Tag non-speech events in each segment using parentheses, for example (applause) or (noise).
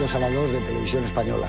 Bienvenidos a la 2 de Televisión Española.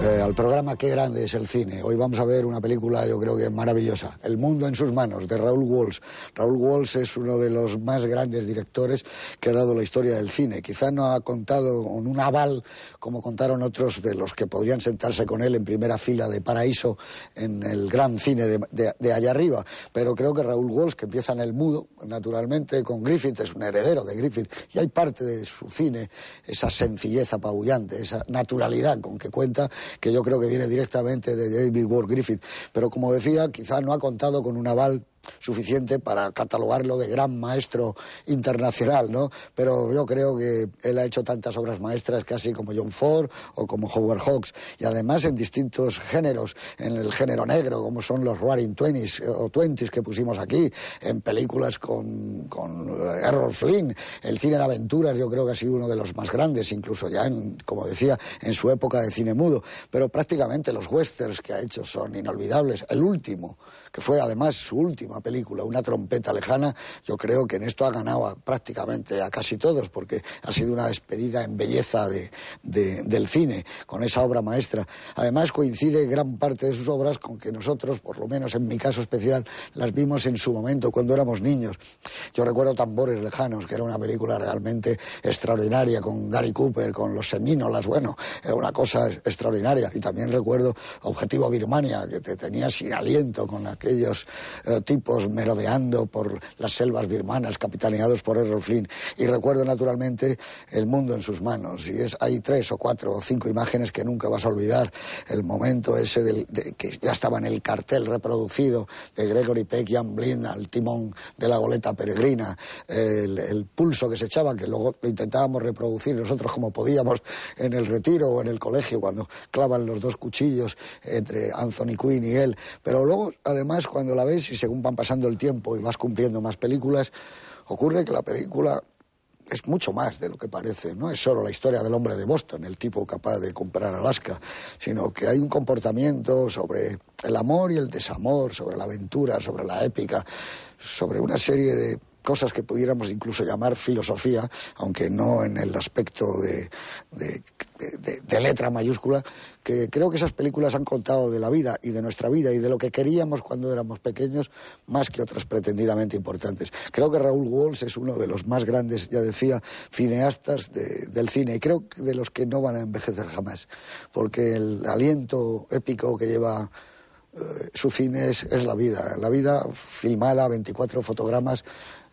Eh, al programa Qué grande es el cine. Hoy vamos a ver una película, yo creo que maravillosa, El mundo en sus manos, de Raúl Walsh. Raúl Walsh es uno de los más grandes directores que ha dado la historia del cine. Quizá no ha contado con un aval como contaron otros de los que podrían sentarse con él en primera fila de Paraíso en el gran cine de, allá arriba. Pero creo que Raúl Walsh, que empieza en el mudo, naturalmente con Griffith, es un heredero de Griffith, y hay parte de su cine, esa sencillez apabullante, esa naturalidad con que cuenta que yo creo que viene directamente de David Ward Griffith. Pero como decía, quizás no ha contado con un aval suficiente para catalogarlo de gran maestro internacional, ¿no? Pero yo creo que él ha hecho tantas obras maestras casi como John Ford o como Howard Hawks y además en distintos géneros, en el género negro como son los Roaring Twenties o Twenties que pusimos aquí, en películas con, con Errol Flynn, el cine de aventuras yo creo que ha sido uno de los más grandes, incluso ya, en, como decía, en su época de cine mudo, pero prácticamente los westerns que ha hecho son inolvidables. El último, que fue además su última película, Una trompeta lejana, yo creo que en esto ha ganado prácticamente a casi todos, porque ha sido una despedida en belleza de, del cine, con esa obra maestra. Además coincide gran parte de sus obras con que nosotros, por lo menos en mi caso especial, las vimos en su momento, cuando éramos niños. Yo recuerdo Tambores Lejanos, que era una película realmente extraordinaria, con Gary Cooper, con los semínolas, bueno, era una cosa extraordinaria. Y también recuerdo Objetivo Birmania, que te tenía sin aliento con aquellos eh, tipos merodeando por las selvas birmanas capitaneados por Errol Flynn. Y recuerdo naturalmente El mundo en sus manos. Y es, hay tres o cuatro o cinco imágenes que nunca vas a olvidar. El momento ese del, de, que ya estaba en el cartel reproducido de Gregory Peck y Anne Blind al timón de la goleta peregrina. El, el pulso que se echaba, que luego lo intentábamos reproducir nosotros como podíamos en el retiro o en el colegio cuando clavan los dos cuchillos entre Anthony Quinn y él. Pero luego, además, cuando la ves y según van pasando el tiempo y vas cumpliendo más películas, ocurre que la película es mucho más de lo que parece. No es solo la historia del hombre de Boston, el tipo capaz de comprar Alaska, sino que hay un comportamiento sobre el amor y el desamor, sobre la aventura, sobre la épica, sobre una serie de cosas que pudiéramos incluso llamar filosofía, aunque no en el aspecto de, de, letra mayúscula, que creo que esas películas han contado de la vida y de nuestra vida y de lo que queríamos cuando éramos pequeños, más que otras pretendidamente importantes. Creo que Raúl Walsh es uno de los más grandes, ya decía, cineastas del cine y creo que de los que no van a envejecer jamás, porque el aliento épico que lleva eh, su cine es, es, la vida, la vida filmada, 24 fotogramas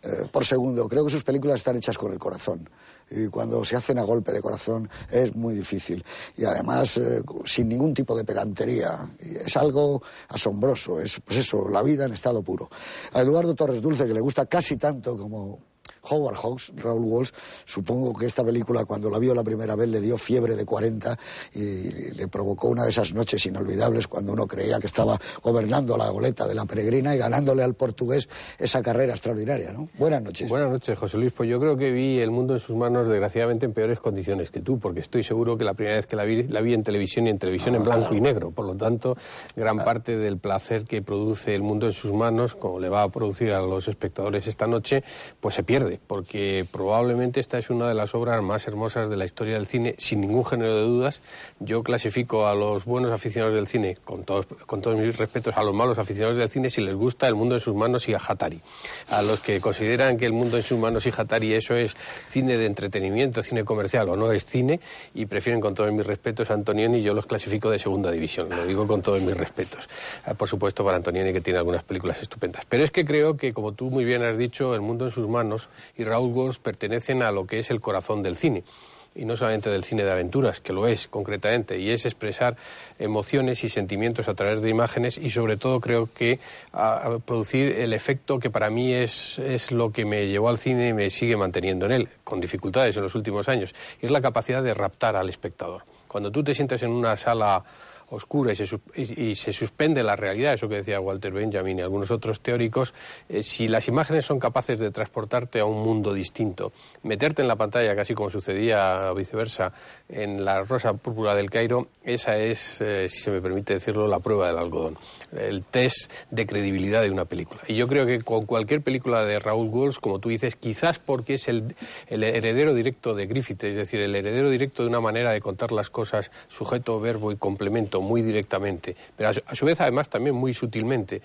eh, por segundo. Creo que sus películas están hechas con el corazón. Y cuando se hacen a golpe de corazón es muy difícil. Y además, eh, sin ningún tipo de pedantería. es algo asombroso. Es, pues eso, la vida en estado puro. A Eduardo Torres Dulce, que le gusta casi tanto como Howard Hawks, Raúl Walsh, supongo que esta película cuando la vio la primera vez le dio fiebre de 40 y le provocó una de esas noches inolvidables cuando uno creía que estaba gobernando la goleta de la peregrina y ganándole al portugués esa carrera extraordinaria, ¿no? Buenas noches. Buenas noches, José Luis. Pues yo creo que vi el mundo en sus manos desgraciadamente en peores condiciones que tú, porque estoy seguro que la primera vez que la vi, la vi en televisión y en televisión en blanco y negro. Por lo tanto, gran ah. parte del placer que produce el mundo en sus manos, como le va a producir a los espectadores esta noche, pues se pierde porque probablemente esta es una de las obras más hermosas de la historia del cine, sin ningún género de dudas. Yo clasifico a los buenos aficionados del cine, con todos, con todos mis respetos, a los malos aficionados del cine, si les gusta El mundo en sus manos y a Hatari. A los que consideran que El mundo en sus manos y Hatari eso es cine de entretenimiento, cine comercial o no es cine, y prefieren con todos mis respetos a Antonioni, yo los clasifico de segunda división, lo digo con todos mis respetos. Ah, por supuesto para Antonioni que tiene algunas películas estupendas. Pero es que creo que, como tú muy bien has dicho, El mundo en sus manos y Raúl Walsh pertenecen a lo que es el corazón del cine y no solamente del cine de aventuras, que lo es concretamente, y es expresar emociones y sentimientos a través de imágenes y sobre todo creo que producir el efecto que para mí es, es, lo que me llevó al cine y me sigue manteniendo en él, con dificultades en los últimos años, y es la capacidad de raptar al espectador. Cuando tú te sientes en una sala oscura y se, suspende la realidad, eso que decía Walter Benjamin y algunos otros teóricos, eh, si las imágenes son capaces de transportarte a un mundo distinto, meterte en la pantalla, casi como sucedía viceversa en la Rosa Púrpura del Cairo, esa es, eh, si se me permite decirlo, la prueba del algodón, el test de credibilidad de una película. Y yo creo que con cualquier película de Raúl Walsh, como tú dices, quizás porque es el, heredero directo de Griffith, es decir, el heredero directo de una manera de contar las cosas sujeto, verbo y complemento muy directamente, pero a su, vez además también muy sutilmente.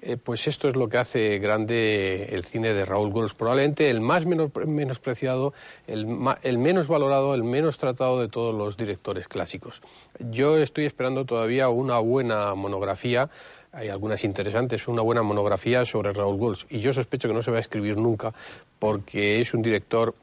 Eh, pues esto es lo que hace grande el cine de Raúl Walsh, probablemente el más menospreciado, el, el, menos valorado, el menos tratado de todos los directores clásicos. Yo estoy esperando todavía una buena monografía hay algunas interesantes, una buena monografía sobre Raúl Walsh. Y yo sospecho que no se va a escribir nunca porque es un director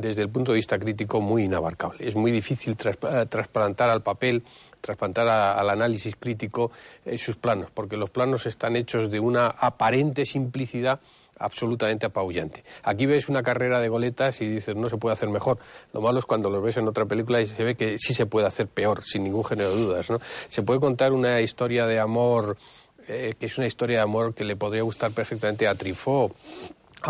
desde el punto de vista crítico muy inabarcable. Es muy difícil eh, trasplantar al papel, trasplantar al análisis crítico eh, sus planos, porque los planos están hechos de una aparente simplicidad absolutamente apabullante. Aquí ves una carrera de goletas y dices, no se puede hacer mejor. Lo malo es cuando lo ves en otra película y se ve que sí se puede hacer peor, sin ningún género de dudas. Se puede contar una historia de amor eh, que es una historia de amor que le podría gustar perfectamente a Trifó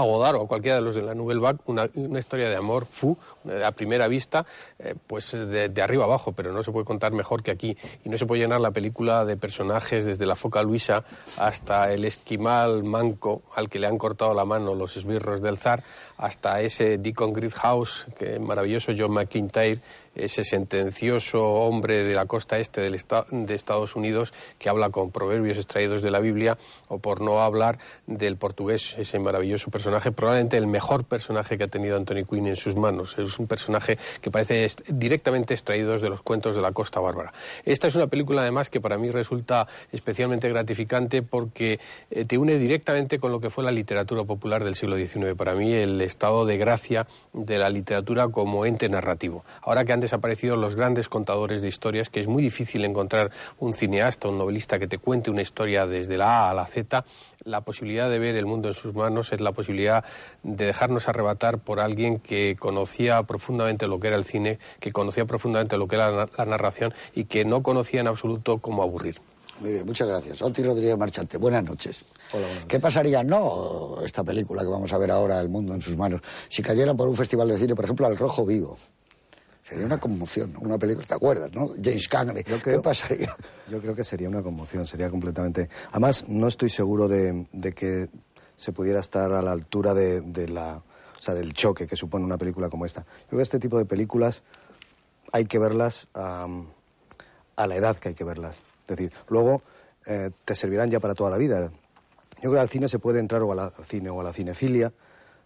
a o a cualquiera de los de la Nouvelle Vague, una, historia de amor fu, a primera vista, eh, pues de, de, arriba abajo, pero no se puede contar mejor que aquí. Y no se puede llenar la película de personajes desde la foca Luisa hasta el esquimal manco al que le han cortado la mano los esbirros del zar, hasta ese Deacon House, que maravilloso John McIntyre, ese sentencioso hombre de la costa este del de Estados Unidos que habla con proverbios extraídos de la Biblia, o por no hablar del portugués, ese maravilloso personaje, probablemente el mejor personaje que ha tenido Anthony Quinn en sus manos. Es un personaje que parece directamente extraído de los cuentos de la costa bárbara. Esta es una película, además, que para mí resulta especialmente gratificante porque eh, te une directamente con lo que fue la literatura popular del siglo XIX. Para mí, el estado de gracia de la literatura como ente narrativo. Ahora que han desaparecido los grandes contadores de historias, que es muy difícil encontrar un cineasta, un novelista que te cuente una historia desde la A a la Z, la posibilidad de ver el mundo en sus manos es la posibilidad de dejarnos arrebatar por alguien que conocía profundamente lo que era el cine, que conocía profundamente lo que era la, narración y que no conocía en absoluto cómo aburrir. Muy bien, muchas gracias. Oti Rodríguez Marchante, buenas noches. Hola, ¿Qué pasaría, no esta película que vamos a ver ahora, El mundo en sus manos, si cayera por un festival de cine, por ejemplo, al Rojo Vivo? Sería una conmoción, una película, ¿te acuerdas, no? James Cagney, ¿qué pasaría? Yo creo que sería una conmoción, sería completamente... Además, no estoy seguro de, que se pudiera estar a la altura de, la, o sea, del choque que supone una película como esta. Yo creo que este tipo de películas hay que verlas a la edad que hay que verlas. Es decir, luego eh, te servirán ya para toda la vida. Yo creo que al cine se puede entrar, o al cine o a la cinefilia,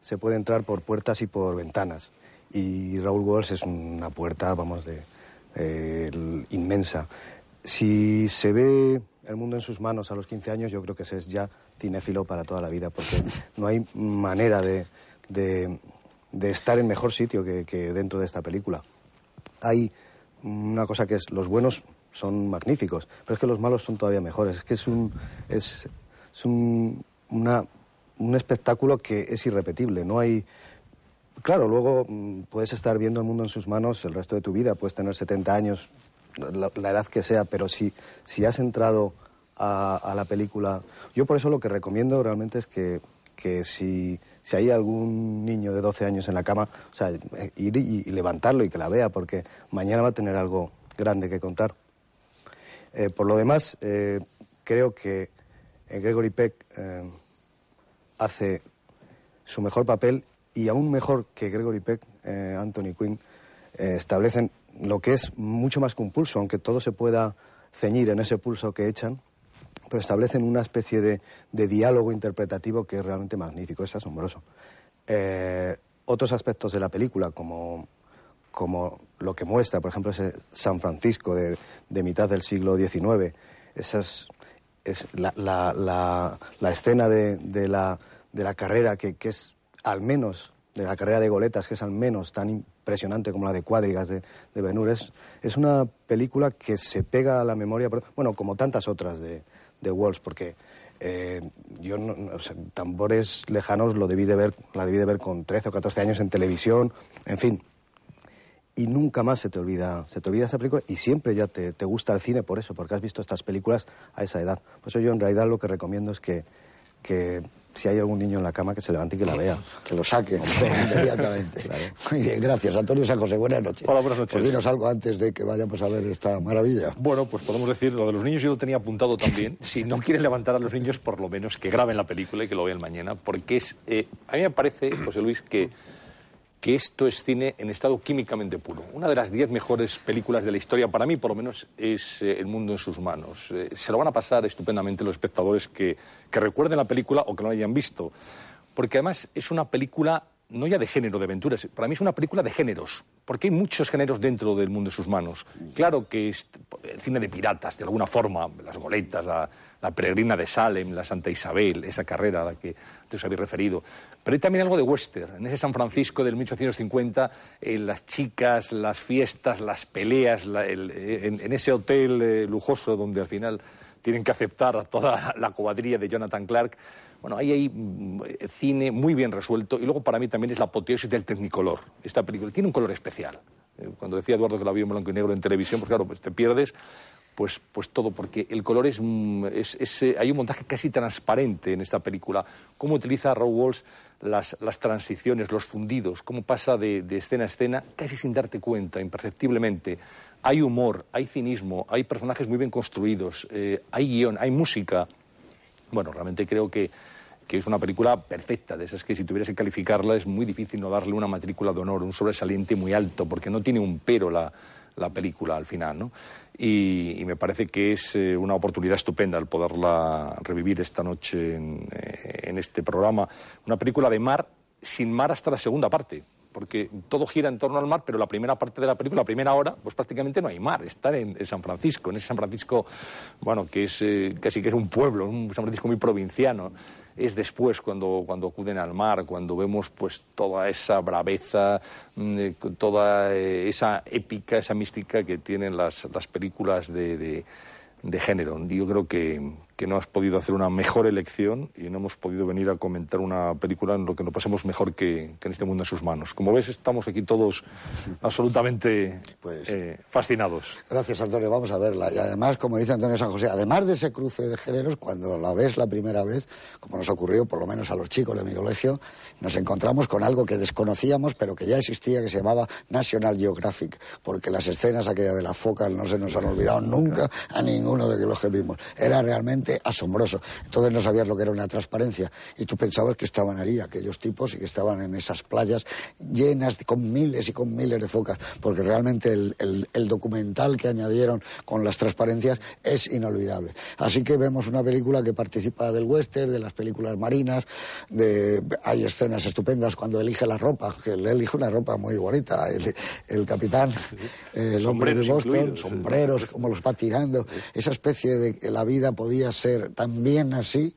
se puede entrar por puertas y por ventanas y Raúl Walsh es una puerta, vamos, de, inmensa. Si se ve el mundo en sus manos a los 15 años, yo creo que ese es ya cinéfilo para toda la vida, porque no hay manera de, de, estar en mejor sitio que, dentro de esta película. Hay una cosa que es, los buenos son magníficos, pero es que los malos son todavía mejores. Es que es un, es, es un, una, un espectáculo que es irrepetible. No hay, Claro, luego mm, puedes estar viendo el mundo en sus manos el resto de tu vida, puedes tener 70 años, la, edad que sea, pero si, si has entrado a, la película... Yo por eso lo que recomiendo realmente es que, que si, si, hay algún niño de 12 años en la cama, o sea, ir y, levantarlo y que la vea, porque mañana va a tener algo grande que contar. Eh, por lo demás, eh, creo que eh, Gregory Peck hace su mejor papel y aún mejor que Gregory Peck, eh, Anthony Quinn, eh, establecen lo que es mucho más que un pulso, aunque todo se pueda ceñir en ese pulso que echan, pero establecen una especie de, diálogo interpretativo que es realmente magnífico, es asombroso. Eh, otros aspectos de la película, como, como lo que muestra, por ejemplo, ese San Francisco de, mitad del siglo XIX, esas, es la, la, escena de, la, de la carrera que, que es al menos de la carrera de goletas, que es al menos tan impresionante como la de cuadrigas de, de Benur, es, una película que se pega a la memoria, bueno, como tantas otras de, de Walsh, porque eh, yo, Tambores Lejanos lo debí de ver, la debí de ver con 13 o 14 años en televisión, en fin. y nunca más se te olvida, se te olvida esa película y siempre ya te, te gusta el cine por eso, porque has visto estas películas a esa edad. Por eso yo en realidad lo que recomiendo es que, que si hay algún niño en la cama que se levante y que la vea. Que lo saque (laughs) inmediatamente. Muy bien, gracias. Antonio San José, buenas noches. Hola, buenas noches. Pues dinos algo antes de que vayamos a ver esta maravilla. Bueno, pues podemos decir, lo de los niños yo lo tenía apuntado también. (laughs) si no quieren levantar a los niños, por lo menos que graben la película y que lo vean mañana, porque es... Eh, a mí me parece, José Luis, que que esto es cine en estado químicamente puro. Una de las diez mejores películas de la historia, para mí por lo menos, es eh, El mundo en sus manos. Eh, se lo van a pasar estupendamente los espectadores que, que recuerden la película o que no la hayan visto. Porque además es una película no ya de género, de aventuras, para mí es una película de géneros, porque hay muchos géneros dentro del mundo en sus manos. Claro que es el cine de piratas, de alguna forma, las goletas, la, la peregrina de Salem, la Santa Isabel, esa carrera a la que os habéis referido. Pero hay también algo de western, en ese San Francisco del 1850, en las chicas, las fiestas, las peleas, en, ese hotel eh, lujoso donde al final tienen que aceptar a toda la cuadrilla de Jonathan Clark. Bueno, ahí hay mm, cine muy bien resuelto y luego para mí también es la apoteosis del tecnicolor. Esta película tiene un color especial. Eh, cuando decía Eduardo que la vio en blanco y negro en televisión, pues claro, pues te pierdes pues, pues todo, porque el color es, mm, eh, hay un montaje casi transparente en esta película. Cómo utiliza Raw Walsh las, transiciones, los fundidos, cómo pasa de, escena a escena, casi sin darte cuenta, imperceptiblemente. Hay humor, hay cinismo, hay personajes muy bien construidos, eh, hay guion, hay música. Bueno, realmente creo que, que es una película perfecta, de esas que si tuvieras que calificarla es muy difícil no darle una matrícula de honor, un sobresaliente muy alto, porque no tiene un pero la, la película al final, ¿no? Y, me parece que es eh, una oportunidad estupenda el poderla revivir esta noche en, eh, en, este programa. Una película de mar sin mar hasta la segunda parte, porque todo gira en torno al mar, pero la primera parte de la película, la primera hora, pues prácticamente no hay mar, está en, San Francisco, en ese San Francisco, bueno, que es eh, casi que es un pueblo, un San Francisco muy provinciano es después cuando, cuando acuden al mar, cuando vemos pues toda esa braveza, mm, eh, toda eh, esa épica, esa mística que tienen las, las películas de, de, de género. Yo creo que, que no has podido hacer una mejor elección y no hemos podido venir a comentar una película en lo que nos pasemos mejor que, en este mundo en sus manos. Como ves, estamos aquí todos absolutamente pues, eh, fascinados. Gracias, Antonio. Vamos a verla. Y además, como dice Antonio San José, además de ese cruce de géneros, cuando la ves la primera vez, como nos ocurrió por lo menos a los chicos de mi colegio, nos encontramos con algo que desconocíamos, pero que ya existía, que se llamaba National Geographic, porque las escenas aquellas de las focas no se nos han olvidado nunca a ninguno de los que vimos. Era realmente asombroso. Entonces no sabías lo que era una transparencia y tú pensabas que estaban ahí aquellos tipos y que estaban en esas playas llenas con miles y con miles de focas, porque realmente el, documental que añadieron con las transparencias es inolvidable. Así que vemos una película que participa del western, de las películas marinas, de, hay escenas estupendas cuando elige la ropa, que él elige una ropa muy bonita, el, capitán, el hombre de Boston, sombreros, como los va tirando, esa especie de que la vida podía ser también así,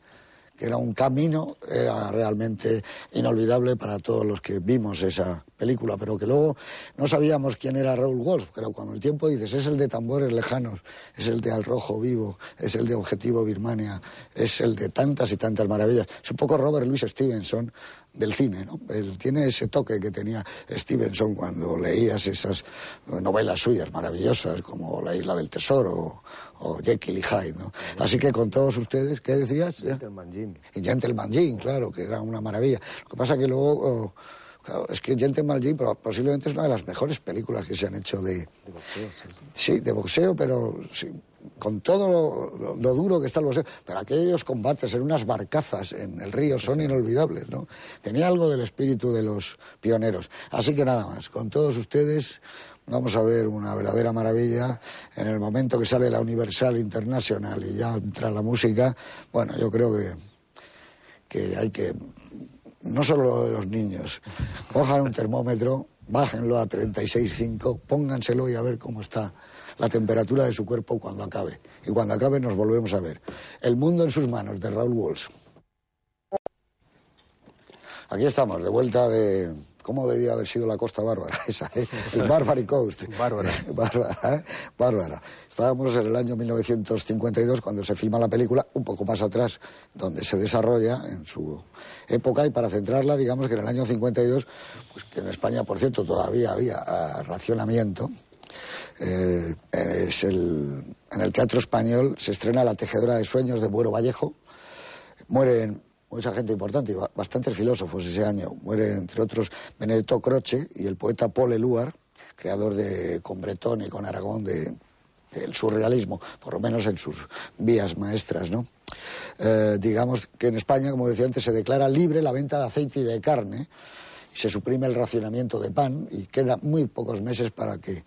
que era un camino, era realmente inolvidable para todos los que vimos esa película, pero que luego no sabíamos quién era Raúl Walsh, pero cuando el tiempo dices, es el de Tambores Lejanos, es el de Al Rojo Vivo, es el de Objetivo Birmania, es el de tantas y tantas maravillas. Es un poco Robert Louis Stevenson del cine, ¿no? Él tiene ese toque que tenía Stevenson cuando leías esas novelas suyas maravillosas como La Isla del Tesoro o Jekyll y Hyde, ¿no? Así que con todos ustedes, ¿qué decías? Gentleman Jim. Y Gentleman Jim, claro, que era una maravilla. Lo que pasa que luego... Oh, es que Gentleman Jim posiblemente es una de las mejores películas que se han hecho de... De boxeo, sí. de boxeo, pero con todo lo, duro que está el boxeo. Pero aquellos combates en unas barcazas en el río son inolvidables, ¿no? Tenía algo del espíritu de los pioneros. Así que nada más, con todos ustedes vamos a ver una verdadera maravilla en el momento que sale la Universal Internacional y ya entra la música. Bueno, yo creo que, que hay que, no solo lo de los niños, cojan un termómetro, bájenlo a 36,5, pónganselo y a ver cómo está la temperatura de su cuerpo cuando acabe. Y cuando acabe nos volvemos a ver. El mundo en sus manos, de Raúl Walsh. Aquí estamos, de vuelta de cómo debía haber sido la Costa Bárbara, (laughs) esa, ¿eh? el Barbary Coast. Bárbara. (laughs) Bárbara, ¿eh? Bárbara. Estábamos en el año 1952 cuando se filma la película, un poco más atrás, donde se desarrolla en su época, y para centrarla, digamos que en el año 52, pues que en España, por cierto, todavía había ah, racionamiento, eh, es el, en el Teatro Español se estrena La Tejedora de Sueños de Buero Vallejo. Mueren mucha gente importante y ba- bastantes filósofos ese año. Muere, entre otros, Benedetto Croce y el poeta Paul Eluard, creador de, con Bretón y con Aragón de, del surrealismo, por lo menos en sus vías maestras, ¿no? Eh, digamos que en España, como decía antes, se declara libre la venta de aceite y de carne y se suprime el racionamiento de pan y queda muy pocos meses para que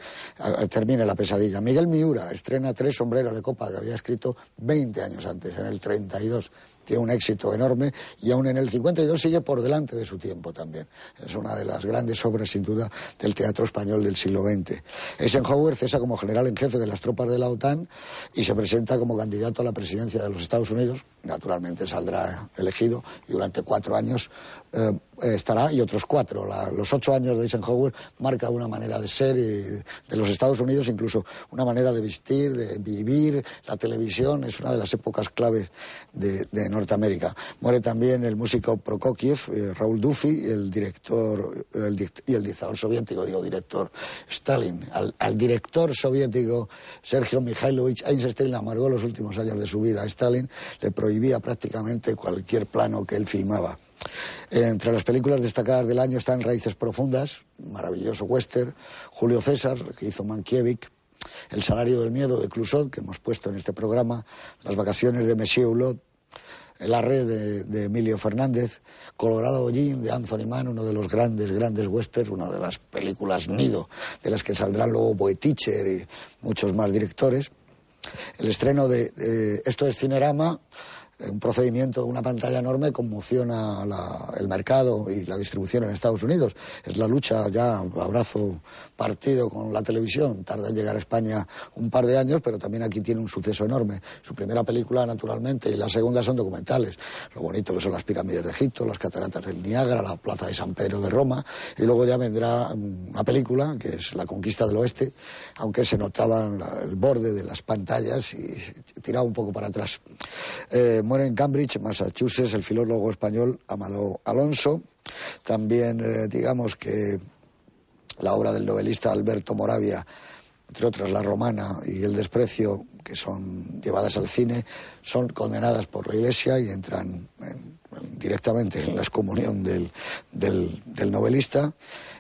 termine la pesadilla. Miguel Miura estrena Tres sombreros de copa que había escrito 20 años antes, en el 32. Tiene un éxito enorme y aún en el 52 sigue por delante de su tiempo también. Es una de las grandes obras, sin duda, del teatro español del siglo XX. Eisenhower cesa como general en jefe de las tropas de la OTAN y se presenta como candidato a la presidencia de los Estados Unidos. Naturalmente saldrá elegido y durante cuatro años eh, estará y otros cuatro. La- los ocho años de Eisenhower marca una manera de ser y de los Estados Unidos, incluso una manera de vestir, de vivir. La televisión es una de las épocas claves de, de Norteamérica. Muere también el músico Prokofiev, eh, Raúl Duffy, el director y el dictador soviético, digo director Stalin. Al, director soviético Sergio Mikhailovich Eisenstein le amargó los últimos años de su vida. Stalin le prohibía prácticamente cualquier plano que él filmaba. Entre las películas destacadas del año están Raíces Profundas, maravilloso western, Julio César, que hizo Mankiewicz, El salario del miedo de Clusot, que hemos puesto en este programa, Las vacaciones de Monsieur Hulot, El arre de, Emilio Fernández, Colorado Hollín de Anthony Mann, uno de los grandes, grandes westerns, una de las películas nido, de las que saldrán luego Boeticher y muchos más directores. El estreno de, de Esto es Cinerama, eh, un procedimiento una pantalla enorme conmociona la- el mercado y la distribución en Estados Unidos. Es la lucha ya a brazo partido con la televisión. Tarda en llegar a España un par de años, pero también aquí tiene un suceso enorme. Su primera película, naturalmente, y la segunda son documentales. Lo bonito que son las pirámides de Egipto, las cataratas del Niágara, la plaza de San Pedro de Roma. Y luego ya vendrá mm, una película, que es La conquista del oeste, aunque se notaba el borde de las pantallas y tiraba un poco para atrás. Eh, muere en Cambridge, Massachusetts, el filólogo español Amado Alonso. También, eh, digamos que la obra del novelista Alberto Moravia, entre otras La Romana y El Desprecio, que son llevadas al cine, son condenadas por la Iglesia y entran en- en- directamente en la excomunión del, del- novelista.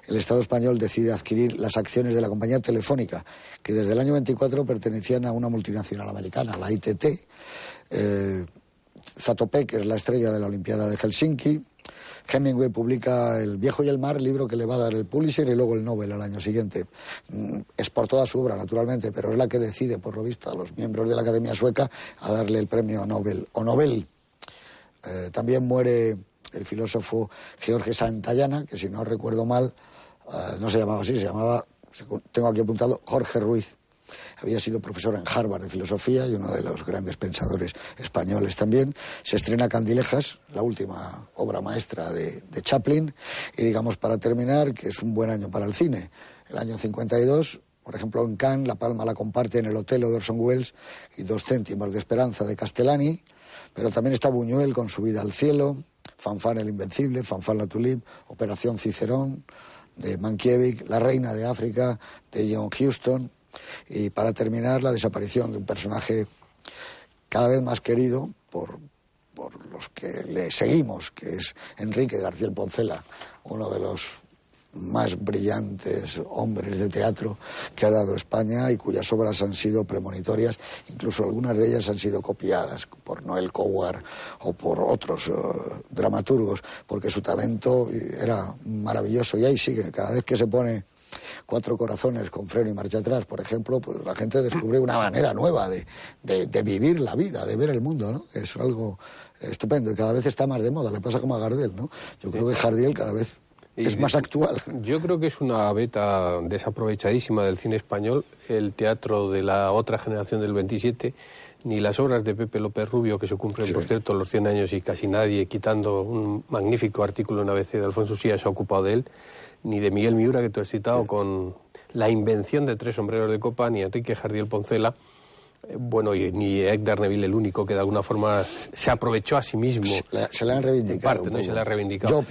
El Estado español decide adquirir las acciones de la compañía telefónica, que desde el año 24 pertenecían a una multinacional americana, la ITT. Zatopek es la estrella de la Olimpiada de Helsinki. Hemingway publica El viejo y el mar, libro que le va a dar el Pulitzer y luego el Nobel al año siguiente. Mm, Es por toda su obra, naturalmente, pero es la que decide, por lo visto, a los miembros de la Academia Sueca a darle el premio Nobel o Nobel. Eh, también muere el filósofo George Santayana, que si no recuerdo mal, eh, no se llamaba así, se llamaba, tengo aquí apuntado, Jorge Ruiz. Había sido profesor en Harvard de filosofía y uno de los grandes pensadores españoles también. Se estrena Candilejas, la última obra maestra de, Chaplin. Y digamos, para terminar, que es un buen año para el cine. El año 52, por ejemplo, en Cannes, La Palma la comparte en el Hotel Orson Welles y Dos céntimos de esperanza de Castellani. Pero también está Buñuel con Su vida al cielo, Fanfan el Invencible, Fanfan la Tulip, Operación Cicerón de Mankiewicz, La Reina de África de John Huston. Y para terminar, la desaparición de un personaje cada vez más querido por, por los que le seguimos, que es Enrique García Poncela, uno de los más brillantes hombres de teatro que ha dado España y cuyas obras han sido premonitorias, incluso algunas de ellas han sido copiadas por Noel Coward o por otros eh, dramaturgos, porque su talento era maravilloso y ahí sigue, cada vez que se pone cuatro corazones con freno y marcha atrás, por ejemplo, pues la gente descubre una manera nueva de, de- de vivir la vida, de ver el mundo, ¿no? Es algo estupendo y cada vez está más de moda, le pasa como a Gardel, ¿no? Yo creo que Jardiel cada vez es más actual. Yo creo que es una beta desaprovechadísima del cine español, el teatro de la otra generación del 27, ni las obras de Pepe López Rubio, que se cumplen, por cierto, los 100 años y casi nadie, quitando un magnífico artículo en ABC de Alfonso Sía, se ha ocupado de él, ni de Miguel Miura, que tú has citado, con la invención de tres sombreros de copa, ni Enrique Jardiel Poncela, eh, bueno, y ni Edgar Neville el único que de alguna forma se aprovechó a sí mismo. Se, le han reivindicado. Parte, ¿no? se le ha reivindicado.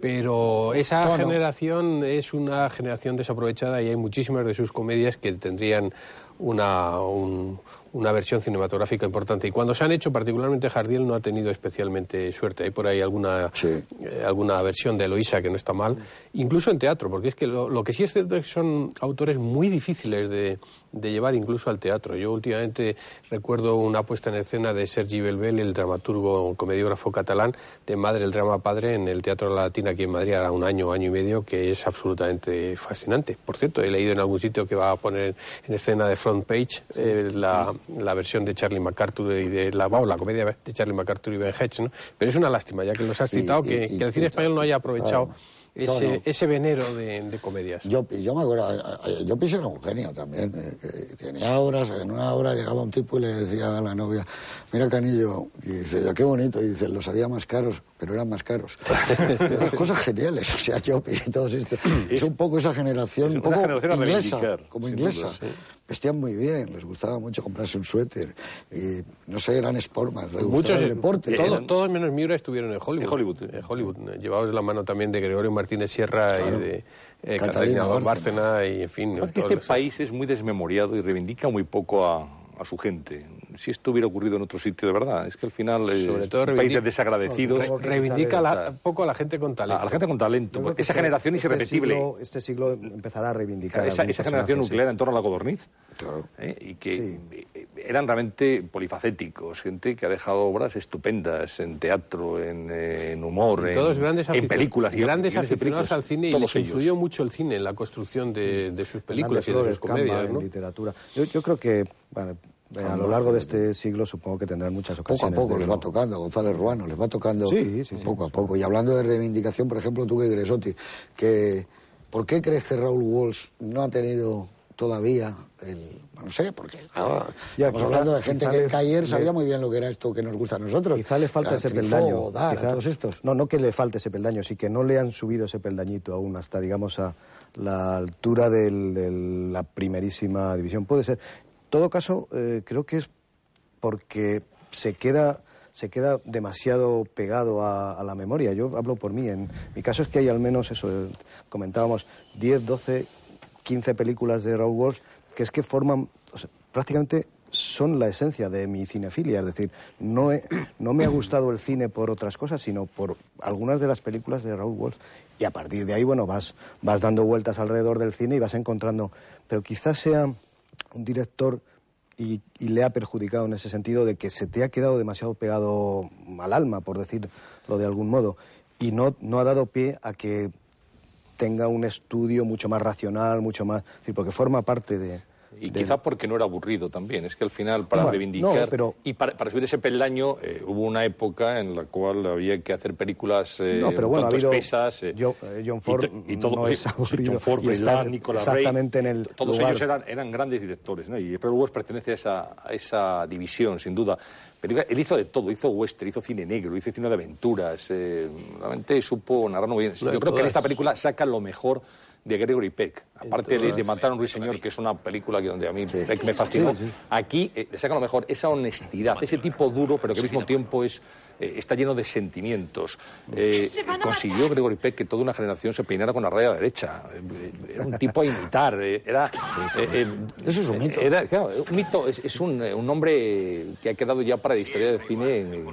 Pero esa generación es una generación desaprovechada y hay muchísimas de sus comedias que tendrían una, un, una versión cinematográfica importante. Y cuando se han hecho, particularmente Jardiel no ha tenido especialmente suerte. Hay por ahí alguna, eh, alguna versión de Eloísa que no está mal, incluso en teatro, porque es que lo, que sí es cierto es que son autores muy difíciles de, de, llevar incluso al teatro. Yo últimamente recuerdo una puesta en escena de Sergi Belbel, el dramaturgo comediógrafo catalán, de Madre el drama padre en el Teatro Latina aquí en Madrid, hará un año, año y medio, que es absolutamente fascinante. Por cierto, he leído en algún sitio que va a poner en escena de front page eh, la la versión de Charlie MacArthur y de la, la comedia de Charlie MacArthur y Ben Hedge, ¿no? Pero es una lástima, ya que los has citado, que, el cine español no haya aprovechado ese, ese venero de, comedias. Yo, yo me acuerdo, yo era un genio también. Eh, tenía obras, en una obra llegaba un tipo y le decía a la novia, mira canillo, y dice, ya qué bonito, y dice, los había más caros, pero eran más caros. (laughs) Cosas geniales, o sea, yo y todos estos. Es, un poco esa generación, un poco inglesa, como inglesa vestían muy bien, les gustaba mucho comprarse un suéter. Y, no sé, eran sportmas, les Muchos, el deporte. todos menos Miura estuvieron en Hollywood. En Hollywood. En Hollywood. Llevados de la mano también de Gregorio Martínez Sierra y de eh, Catalina Bárcena y, en fin. Es que este país es muy desmemoriado y reivindica muy poco a, a su gente si esto hubiera ocurrido en otro sitio de verdad. Es que al final, eh, Sobre todo países desagradecidos. reivindica un poco a la gente con talento. A la gente con talento. Esa este generación este irrepetible. Siglo, este siglo empezará a reivindicar. Esa, esa generación nuclear en torno a la codorniz. Claro. ¿eh? Y que eran realmente polifacéticos. Gente que ha dejado obras estupendas en teatro, en, humor, en, todos grandes en películas. Y grandes aficionados al cine y les influyó mucho el cine en la construcción de, de sus películas y de sus comedias. ¿no? En literatura. Yo, yo creo que. Bueno, eh, a lo largo de este siglo supongo que tendrán muchas ocasiones. Poco a poco les va tocando, González Ruano, les va tocando poco a poco. Y hablando de reivindicación, por ejemplo, tú que Gresotti, que ¿por qué crees que Raúl Walsh no ha tenido todavía el... No sé, porque estamos hablando de gente que, ayer sabía muy bien lo que era esto que nos gusta a nosotros. Quizá le falta ese peldaño. todos estos. No, no que le falte ese peldaño, sí que no le han subido ese peldañito aún hasta, digamos, a la altura de la primerísima división. Puede ser todo caso, eh, creo que es porque se queda se queda demasiado pegado a, la memoria. Yo hablo por mí. En mi caso es que hay al menos eso, eh, comentábamos, 10, 12, 15 películas de Raúl Walsh que es que forman, prácticamente son la esencia de mi cinefilia. Es decir, no, no me ha gustado el cine por otras cosas, sino por algunas de las películas de Raúl Walsh. Y a partir de ahí, bueno, vas, vas dando vueltas alrededor del cine y vas encontrando. Pero quizás sea un director y, le ha perjudicado en ese sentido de que se te ha quedado demasiado pegado al alma, por decirlo de algún modo, y no, no ha dado pie a que tenga un estudio mucho más racional, mucho más, porque forma parte de, y quizá porque no era aburrido también. Es que al final, para reivindicar y para, subir ese peldaño, eh, hubo una época en la cual había que hacer películas eh, no, pero bueno, pesas. Eh, John Ford y, todo, no es John Ford, Nicolas exactamente en el Todos ellos eran, eran grandes directores, ¿no? Y Pedro West pertenece a esa, a esa división, sin duda. Pero él hizo de todo, hizo western, hizo cine negro, hizo cine de aventuras. realmente supo narrar muy bien. Yo creo que en esta película saca lo mejor de Gregory Peck. Aparte de, de, Matar a un ruiseñor, que es una película que donde a mí Peck me fascinó, aquí eh, le saca lo mejor esa honestidad, ese tipo duro, pero que al mismo tiempo es eh, está lleno de sentimientos. Eh, consiguió Gregory Peck que toda una generación se peinara con la raya derecha. Eh, era un tipo a imitar. era, Eso es un mito. un mito es, un, un, nombre que ha quedado ya para la historia del cine.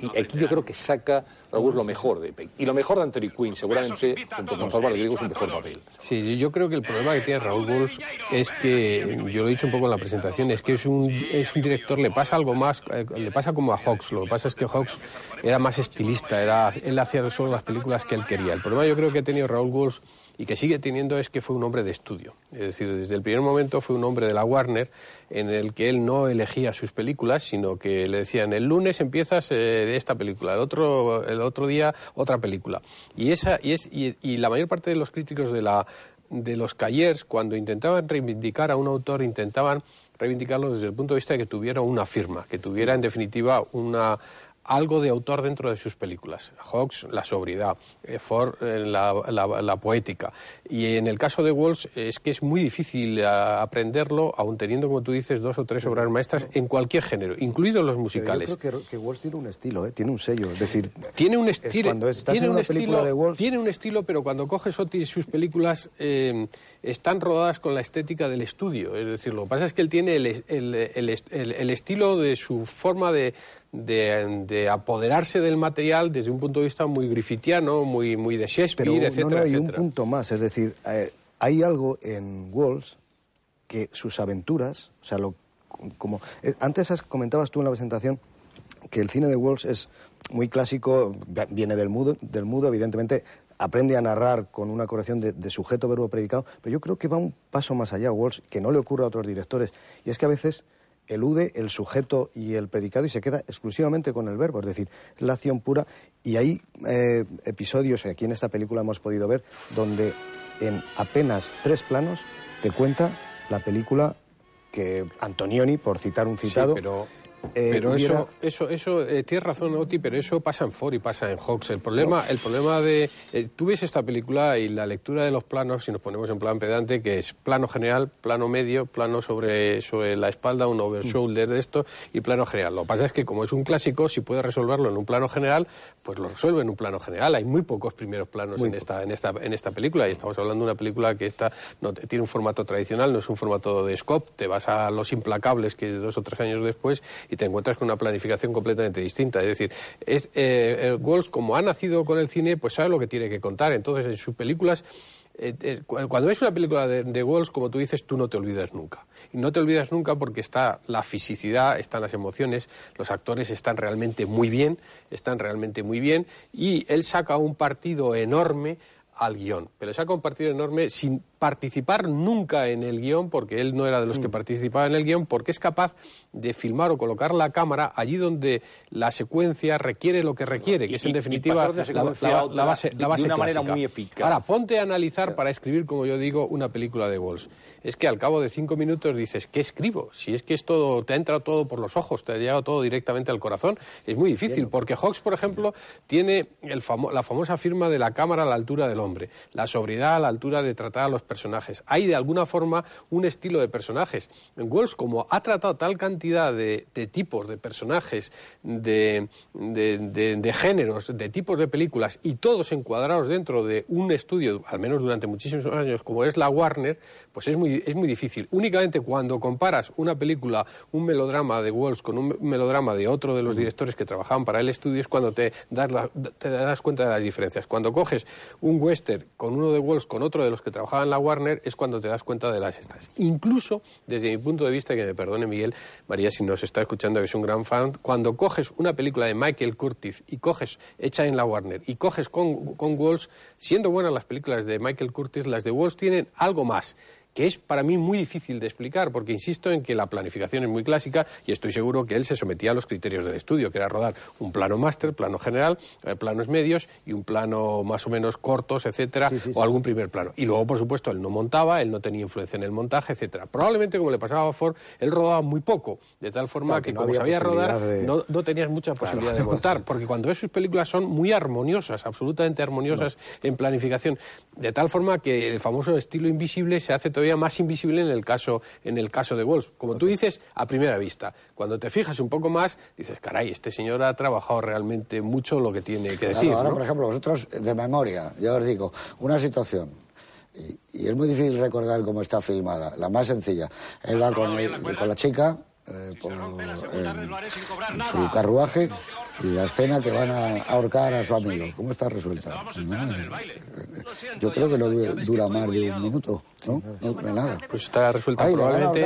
y aquí yo creo que saca lo mejor de Peck. Y lo mejor de Anthony Quinn, seguramente, junto con Salvador Griego, es un mejor papel. Sí, yo creo que el problema que tiene Raúl Walsh es que, yo lo he dicho un poco en la presentación, es que es un, es un director, le pasa algo más, le pasa como a Hawks. Lo que pasa es que Hawks era más estilista, era, él hacía solo las películas que él quería. El problema yo creo que ha tenido Raúl Walsh y que sigue teniendo es que fue un hombre de estudio. Es decir, desde el primer momento fue un hombre de la Warner en el que él no elegía sus películas, sino que le decían, el lunes empiezas eh, esta película, el otro, el otro día otra película. Y, esa, y, es, y la mayor parte de los críticos de la de los Cayers, cuando intentaban reivindicar a un autor, intentaban reivindicarlo desde el punto de vista de que tuviera una firma, que tuviera en definitiva una algo de autor dentro de sus películas. Hawks, la sobriedad, eh, Ford, eh, la, poética. Y en el caso de Walsh es que es muy difícil eh, aprenderlo, aun teniendo, como tú dices, dos o tres obras maestras en cualquier género, incluidos los musicales. yo creo que, que, Walsh tiene un estilo, tiene un sello. Es decir, tiene un, estilo tiene un estilo. Tiene un estilo, pero cuando coges Oti sus películas están rodadas con la estética del estudio. Es decir, lo que pasa es que él tiene el estilo de su forma de de, apoderarse del material desde un punto de vista muy grifitiano, muy, muy de Shakespeare, Pero, etcétera, no, hay un punto más, es decir, eh, hay algo en Walls que sus aventuras, o sea, lo, como eh, antes comentabas tú en la presentación que el cine de Walls es muy clásico, viene del mudo, del mudo, evidentemente aprende a narrar con una corrección de, de sujeto, verbo, predicado, pero yo creo que va un paso más allá, Walls, que no le ocurre a otros directores, y es que a veces elude el sujeto y el predicado y se queda exclusivamente con el verbo, es decir, la acción pura. Y hay eh, episodios, aquí en esta película hemos podido ver, donde en apenas tres planos te cuenta la película que Antonioni, por citar un citado, eh, pero eso, eso, eso eh, tienes razón, Oti, pero eso pasa en Ford y pasa en Hawks. El problema, el problema de. Eh, tú ves esta película y la lectura de los planos, si nos ponemos en plan pedante, que es plano general, plano medio, plano sobre, sobre la espalda, un over shoulder de esto y plano general. Lo que pasa es que, como es un clásico, si puede resolverlo en un plano general, pues lo resuelve en un plano general. Hay muy pocos primeros planos en esta, en, esta, en esta película y estamos hablando de una película que esta no, tiene un formato tradicional, no es un formato de scope. Te vas a Los Implacables, que es dos o tres años después, y te encuentras con una planificación completamente distinta. Es decir, es, eh, Walsh, como ha nacido con el cine, pues sabe lo que tiene que contar. Entonces, en sus películas eh, eh, cuando ves una película de, de, como tú dices, tú no te olvidas nunca. Y no te olvidas nunca porque está la fisicidad, están las emociones, los actores están realmente muy bien, están realmente muy bien, y él saca un partido enorme al guion, pero saca un partido enorme sin participar nunca en el guion, porque él no era de los que mm. participaba en el guion, porque es capaz de filmar o colocar la cámara allí donde la secuencia requiere lo que requiere, que es en definitiva la, base, de, una manera muy eficaz. Ahora, ponte a analizar para escribir, como yo digo, una película de Walls. Es que al cabo de cinco minutos dices, ¿qué escribo? Si es que es todo, te ha entrado todo por los ojos, te ha llegado todo directamente al corazón, es muy difícil, porque Hawks, por ejemplo, tiene el la famosa firma de la cámara a la altura del la sobriedad a la altura de tratar a los personajes. Hay de alguna forma un estilo de personajes. En Wells, como ha tratado tal cantidad de, tipos de personajes, de, de, géneros, de tipos de películas, y todos encuadrados dentro de un estudio, al menos durante muchísimos años, como es la Warner, pues es muy, es muy difícil. Únicamente cuando comparas una película, un melodrama de Wells con un melodrama de otro de los directores que trabajaban para el estudio, es cuando te das, te das cuenta de las diferencias. Cuando coges un western con uno de Wells con otro de los que trabajaban en la Warner, es cuando te das cuenta de las estas. Incluso, desde mi punto de vista, que me perdone Miguel, María, si nos está escuchando, que es un gran fan, cuando coges una película de Michael Curtis y coges, hecha en la Warner, y coges con, con Walls, siendo buenas las películas de Michael Curtis, las de Walls tienen algo más que es para mí muy difícil de explicar, porque insisto en que la planificación es muy clásica y estoy seguro que él se sometía a los criterios del estudio, que era rodar un plano máster, plano general, eh, planos medios y un plano más o menos cortos, etcétera, o algún primer plano. Y luego, por supuesto, él no montaba, él no tenía influencia en el montaje, etcétera. Probablemente, como le pasaba a Ford, él rodaba muy poco, de tal forma que, como sabía rodar, no, no, tenías mucha posibilidad de montar, porque cuando ves sus películas son muy armoniosas, absolutamente armoniosas en planificación, de tal forma que el famoso estilo invisible se hace todavía más invisible en el caso, en el caso de Wolf. Como tú dices, a primera vista. Cuando te fijas un poco más, dices, caray, este señor ha trabajado realmente mucho lo que tiene que decir. ahora, por ejemplo, vosotros de memoria, yo os digo, una situación. Y, es muy difícil recordar cómo está filmada, la más sencilla. Él va con, con la chica, eh, por, en, su carruaje y la escena que van a ahorcar a su amigo. ¿Cómo está resuelta? yo creo que no dura más de un minuto, ¿no? No, nada. Pues está resuelta probablemente.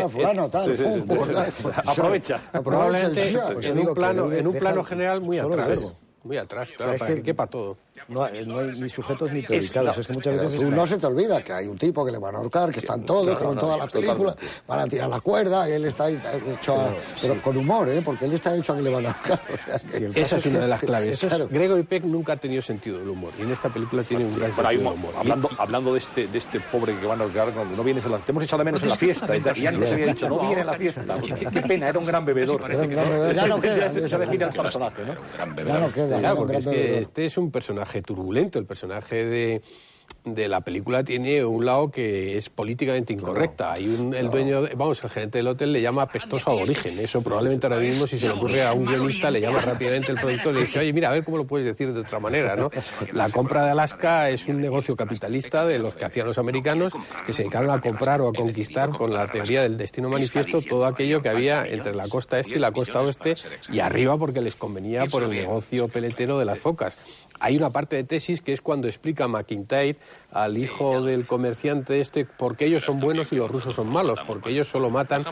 Aprovecha. Probablemente en un plano, en un plano general muy atrás. Muy atrás, claro, para que quepa todo. No, hay, no hay ni sujetos ni predicados. Es, que muchas veces Tú no se te olvida que hay un tipo que le van a ahorcar, que están todos, claro, como en no, toda la película, totalmente. van a tirar la cuerda, y él está ahí hecho a- pero con humor, ¿eh? porque él está hecho a que le van a ahorcar. o sea que- Y el Esa caso es una de las claves. claro. Gregory Peck nunca ha tenido sentido del humor y en esta película tiene un gran sentido del humor. hablando, hablando de este de este pobre que van a ahorcar, cuando no vienes a la, te hemos echado de menos en la fiesta y, antes había dicho no viene a la fiesta. (laughs) Pues qué, qué pena, era un gran bebedor. Ya no (laughs) queda, Ya, define al personaje, ¿no? Ya no queda, no porque este es un personaje turbulento. El personaje de, de la película tiene un lado que es políticamente incorrecta. Hay un, el dueño, de- vamos, el gerente del hotel le llama pestoso aborigen. Eso probablemente ahora mismo, si se le ocurre a un guionista, le llama rápidamente el productor y le dice, oye, mira, a ver cómo lo puedes decir de otra manera, ¿no? La compra de Alaska es un negocio capitalista de los que hacían los americanos, que se dedicaron a comprar o a conquistar con la teoría del destino manifiesto todo aquello que había entre la costa este y la costa oeste y arriba porque les convenía por el negocio peletero de las focas. Hay una parte de tesis que es cuando explica McIntyre al hijo del comerciante este por qué ellos son buenos y los rusos son malos, porque ellos solo matan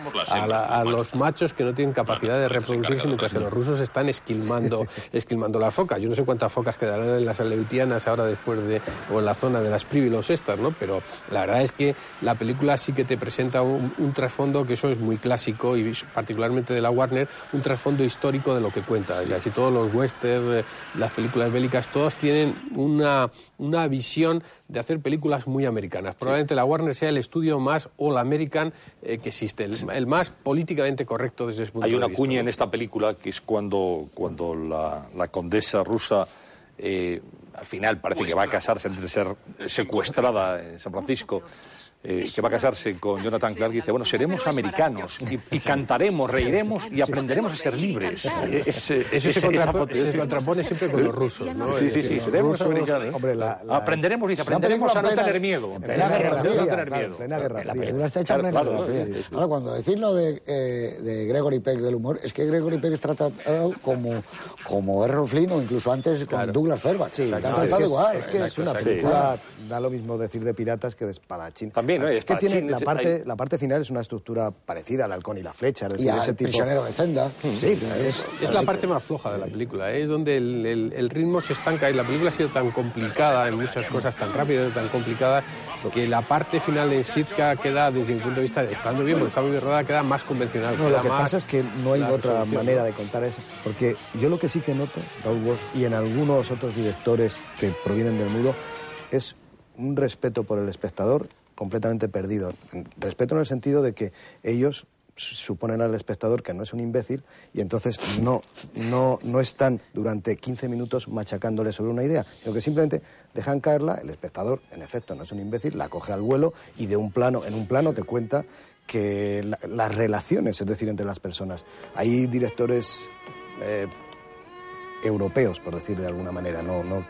a, la- a los machos que no tienen capacidad de reproducirse mientras que los rusos están esquilmando, (laughs) esquilmando la foca. Yo no sé cuántas focas quedarán en las aleutianas ahora después de, o en la zona de las privilos estas, ¿no? Pero la verdad es que la película sí que te presenta un, un trasfondo que eso es muy clásico y particularmente de la Warner, un trasfondo histórico de lo que cuenta. Y casi todos los western, eh, las películas bélicas, todos tienen una, una visión de hacer películas muy americanas. Probablemente la Warner sea el estudio más all American eh, que existe, el, el más políticamente correcto desde ese punto Hay de una vista. cuña ¿no? en esta película que es cuando, cuando la, la condesa rusa eh, al final parece que va a casarse antes de ser secuestrada en San Francisco. Eh, que va a casarse con Jonathan Clark y dice, bueno, seremos americanos y, y cantaremos, reiremos y aprenderemos a ser libres. Eh, es, eh, Eso es- se, contrapone, potencia. se contrapone siempre con los rusos, ¿no? Sí, Es sí, sí, seremos rusos- americanos. Hombre, la- la- Aprenderemos, dice, Es aprenderemos a no tener miedo. En plena Guerra Fría. En plena Guerra La Fría. cuando decís lo de, eh, de Gregory Peck del humor, es que Gregory Peck está tratado como, como Errol Flynn o incluso antes con Douglas Fairbanks. Sí, está no, tratado es es- igual. Es que es una película, da lo mismo decir de piratas que de espadachín. También, ¿no? Es que tiene la parte, hay- la parte final es una estructura parecida al halcón y la flecha, es decir, Y ese tipo... prisionero de Zenda. Sí, es, Es la parte más floja de la película, ¿eh? es donde el, el- el ritmo se estanca y la película ha sido tan complicada en muchas cosas, tan rápida y tan complicada, que la parte final en Sitka queda, desde mi punto de vista, estando bien, porque está muy bien rodada, queda más convencional. No, queda lo que más pasa es que no hay otra manera ¿no? de contar eso. Porque yo lo que sí que noto, Raúl Walsh, y en algunos otros directores que provienen del mundo, es un respeto por el espectador completamente perdido. Respeto en el sentido de que ellos suponen al espectador que no es un imbécil y entonces no, no, no están durante 15 minutos machacándole sobre una idea, sino que simplemente dejan caerla, el espectador, en efecto, no es un imbécil, la coge al vuelo y de un plano, en un plano te cuenta que la- las relaciones, es decir, entre las personas. Hay directores eh, europeos, por decir de alguna manera, no, no,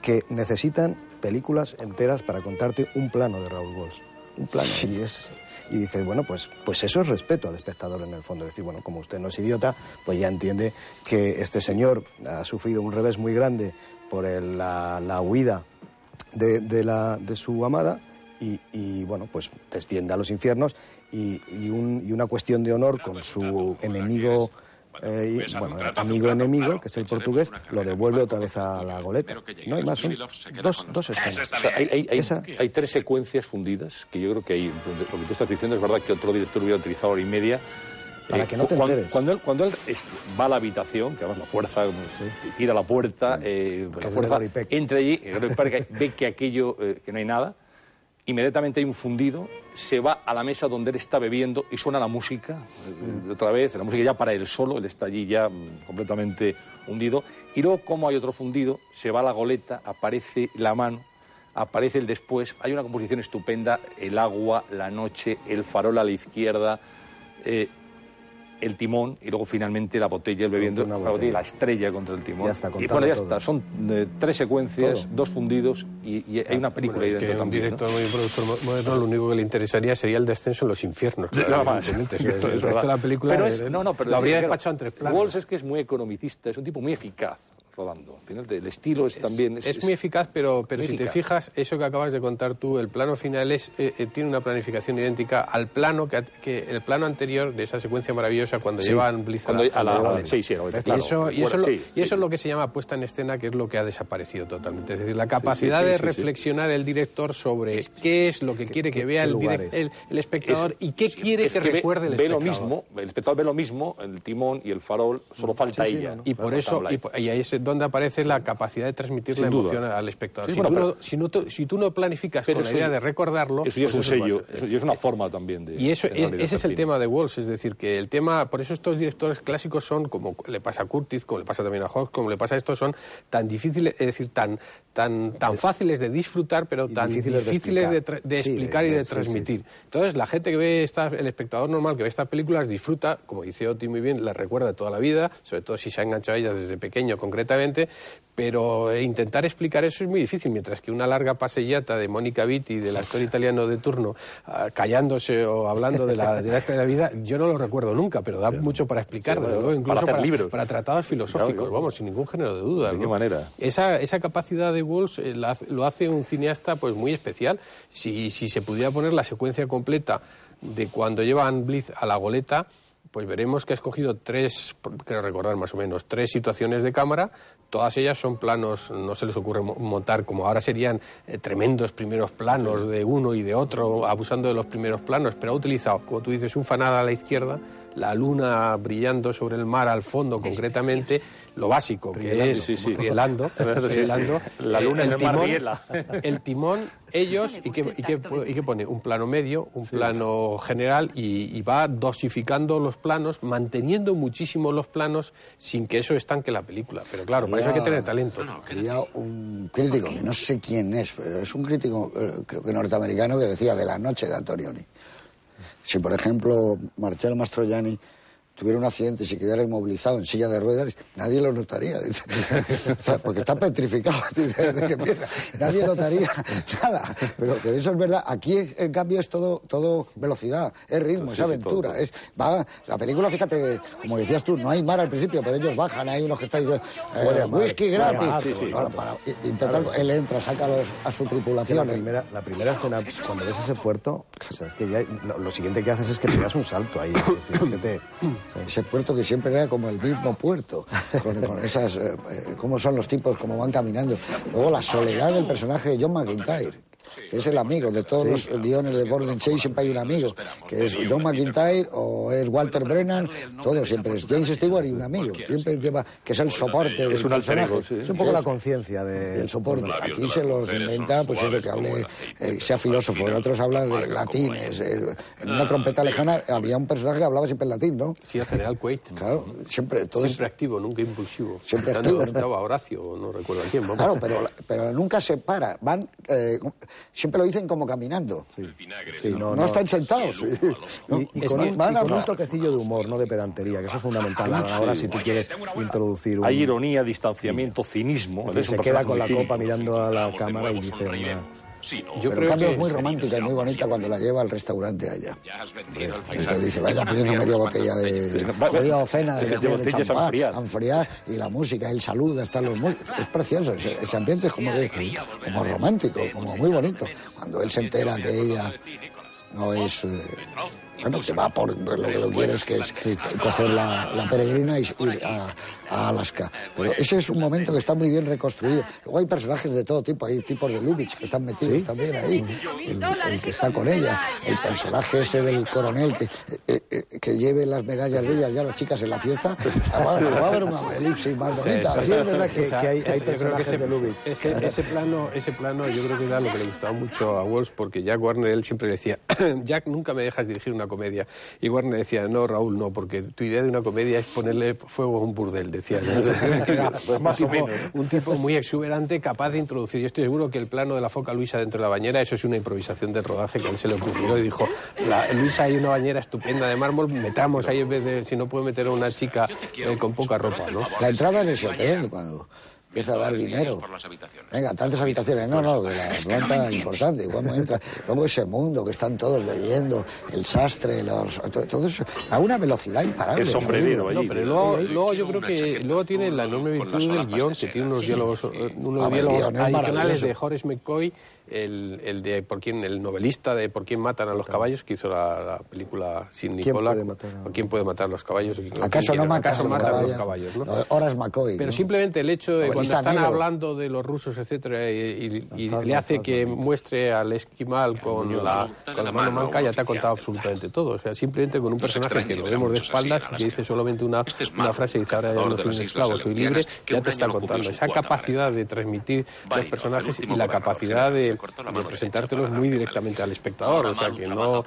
que necesitan películas enteras para contarte un plano de Raúl Walsh. Un plano. Y, es, y dices, bueno, pues, pues eso es respeto al espectador en el fondo. Es decir, bueno, como usted no es idiota, pues ya entiende que este señor ha sufrido un revés muy grande por el- la, la huida de, de la, de su amada y, y, bueno, pues desciende a los infiernos y, y un- y una cuestión de honor con su enemigo, eh, y- bueno, amigo enemigo, que es el portugués, lo devuelve otra vez a la goleta. No hay más, son dos, dos escenas. O sea, hay, hay- hay- Esa- hay tres secuencias fundidas que yo creo que hay, lo que tú estás diciendo es verdad que otro director hubiera utilizado hora y media. eh, Para que no te cuando, enteres. cuando él, cuando él va a la habitación, que además la fuerza tira la puerta, eh, la fuerza entra allí, ve que aquello, eh, que no hay nada, inmediatamente hay un fundido, se va a la mesa donde él está bebiendo y suena la música, eh, otra vez, la música ya para él solo, él está allí ya mm, completamente hundido, y luego como hay otro fundido, se va a la goleta, aparece la mano, aparece el después, hay una composición estupenda, el agua, la noche, el farol a la izquierda, eh, el timón y luego finalmente la botella, el bebiendo, Una la, botella, botella. la estrella contra el timón. Ya está y bueno, ya todo. está, son eh, tres secuencias, Todo. dos fundidos y, y hay una película ahí Bueno, dentro un también. ¿no? director, un productor mo- moderno, lo único que le interesaría sería el descenso en los infiernos. claro, Nada más. (laughs) el resto de la película Pero es- no, no, pero lo habría despachado en tres planos. Walsh es que es muy economicista, es un tipo muy eficaz. Rodando. Al final, el estilo es, también... Es, muy eficaz, pero, pero si te fijas, eso que acabas de contar tú, el plano final es, eh, eh, tiene una planificación idéntica al plano que, que, el plano anterior de esa secuencia maravillosa cuando llevan Blitz a la, sí, sí, y, eso, y, eso, y eso es lo que se llama puesta en escena, que es lo que ha desaparecido totalmente. Es decir, la capacidad de reflexionar el director sobre qué es lo que quiere que vea el, el, espectador y qué quiere que, recuerde el ve espectador. Lo mismo, el espectador ve lo mismo, el timón y el farol, solo falta ella. Y por eso, y, ahí es donde aparece la capacidad de transmitir la emoción al espectador. si, tú no, si, no, si, tú no, planificas con la idea de recordarlo... Eso ya es pues un sello, eso es una forma también de... Y eso, ese es el tema de Walsh, es decir, que el tema... Por eso estos directores clásicos son, como le pasa a Curtis, como le pasa también a Hawks, como le pasa a estos, son tan difíciles, es decir, tan, tan, tan fáciles de disfrutar, pero tan difíciles, de, explicar, y de transmitir. Entonces, la gente que ve, esta, el espectador normal que ve estas películas, disfruta, como dice Oti muy bien, las recuerda toda la vida, sobre todo si se ha enganchado a ellas desde pequeño pero intentar explicar eso es muy difícil, mientras que una larga pasellata de Mónica Vitti, de la actor italiano de turno, ah, callándose o hablando de la, de la, vida, yo no lo recuerdo nunca, pero da mucho para explicar, incluso para, libros. para tratados filosóficos, vamos, sin ningún género de duda. ¿De qué manera? Esa, esa capacidad de Walsh eh, lo hace un cineasta pues muy especial. Si, si se pudiera poner la secuencia completa de cuando llevan Blitz a la goleta, pues veremos que ha escogido tres, creo recordar más o menos, tres situaciones de cámara. Todas ellas son planos, no se les ocurre montar como ahora serían eh, tremendos primeros planos de uno y de otro, abusando de los primeros planos, pero ha utilizado, como tú dices, un fanal a la izquierda, la luna brillando sobre el mar al fondo concretamente, lo básico, que es rielando, (laughs) la luna el, timón, (laughs) el timón, ellos, y que, y, que, pone un plano medio, un plano general, y, va dosificando los planos, manteniendo muchísimo los planos sin que eso estanque la película. Pero claro, para eso hay que tener talento. Había un crítico, que no sé quién es, pero es un crítico, eh, creo que norteamericano, que decía de la noche de Antonioni. Si, por ejemplo, Marcello Mastroianni tuviera un accidente y se quedara inmovilizado en silla de ruedas, nadie lo notaría. porque está petrificado (laughs) desde que empieza. Nadie notaría nada. Pero, eso es verdad. Aquí, en cambio, es todo, todo velocidad, es ritmo, es aventura. es, va, la película, fíjate, como decías tú, no hay mar al principio, pero ellos bajan, hay unos que están diciendo, eh, whisky gratis. intentar, él entra, saca a, su tripulación. la, primera, la primera escena, cuando ves ese puerto, es que ya, lo, siguiente que haces es que te das un salto ahí. Es decir, que te, ese puerto que siempre era como el mismo puerto, con, esas, eh, eh, cómo son los tipos, cómo van caminando. Luego la soledad del personaje de John McIntyre que es el amigo de todos los guiones de Gordon Chase, siempre hay un amigo, que es John McIntyre o es Walter Brennan, todo siempre es James Stewart y un amigo, siempre lleva, que es el soporte del un personaje. Es un poco la conciencia de... El soporte. Aquí se los inventa, pues eso, que hable, eh, sea filósofo, en otros hablan de latines. Eh, en una trompeta lejana había un personaje que hablaba siempre en latín, ¿no? Sí, el general Quaid. Claro, siempre... Todo siempre activo, nunca impulsivo. Siempre activo. Estaba Horacio, no recuerdo quién. Claro, pero, pero nunca se para. Van... Eh, siempre lo dicen como caminando. no, están sentados. Y, con, un, toquecillo de humor, no de pedantería, que eso es fundamental. Ahora, si tú quieres introducir un... Hay ironía, distanciamiento, cinismo. se queda con la copa mirando a la cámara y dice... Yo creo que es muy romántica y muy bonita cuando la lleva al restaurante allá. Y te dice, vaya poniendo media botella de... media docena de, de, de champán, enfriar, y la música, el saludo, están los Es precioso, ese, ambiente es como, de, como romántico, como muy bonito. Cuando él se entera que ella no es... Eh, bueno, que va por, lo que lo quieres, que es coger la, la peregrina y ir a, a, Alaska. Pero ese es un momento que está muy bien reconstruido. Luego hay personajes de todo tipo, hay tipos de Lubitsch que están metidos también ahí, el, que está con ella, el personaje ese del coronel que, eh, eh, que lleve las medallas de ellas ya las chicas en la fiesta, va, a haber una elipsis más bonita. Sí, es verdad que, hay, hay personajes de Lubitsch. Ese, ese, plano, ese plano yo creo que era lo que le gustaba mucho a Walsh porque Jack Warner él siempre decía, (coughs) Jack, nunca me dejas dirigir una comedia. Y Warner decía, no, Raúl, no, porque tu idea de una comedia es ponerle fuego a un burdel, decía. (laughs) (laughs) Pues más un, tipo, un tipo muy exuberante, capaz de introducir. Yo estoy seguro que el plano de la foca Luisa dentro de la bañera, eso es una improvisación del rodaje que a él se le ocurrió y dijo, la, Luisa hay una bañera estupenda de mármol, metamos ahí en vez de, si no puede meter a una chica eh, con poca ropa, ¿no? La entrada en ese hotel, cuando empieza a dar dinero. Venga, tantas habitaciones. No, no, de la (laughs) planta importante. ¿Cómo (laughs) entra? Luego ese mundo que están todos bebiendo, el sastre, los, todo eso, a una velocidad imparable. El sombrerero No, pero luego, luego yo creo que luego tiene la enorme virtud del guion, que tiene unos diálogos, unos diálogos adicionales maravilloso. de Horace McCoy, el, el de por quién, el novelista de por quién matan a los caballos, que hizo la, la película sin ¿Quién Nicola. puede matar a- ¿Por quién puede matar a los caballos? ¿Acaso no matan ¿Acaso a los matan a los caballos? caballos? ¿no? Horace McCoy. Pero ¿no? simplemente el hecho de cuando están negro. hablando de los rusos, etcétera, y, y- y le hace que muestre al esquimal con la, con la mano manca, ya te ha contado absolutamente todo. O sea, simplemente con un personaje que lo vemos de espaldas, que dice solamente una, una frase, dice ahora ya no soy un esclavo, soy libre, ya te está contando. Esa capacidad de transmitir los personajes y la capacidad de, de presentártelos muy directamente al espectador. O sea, que no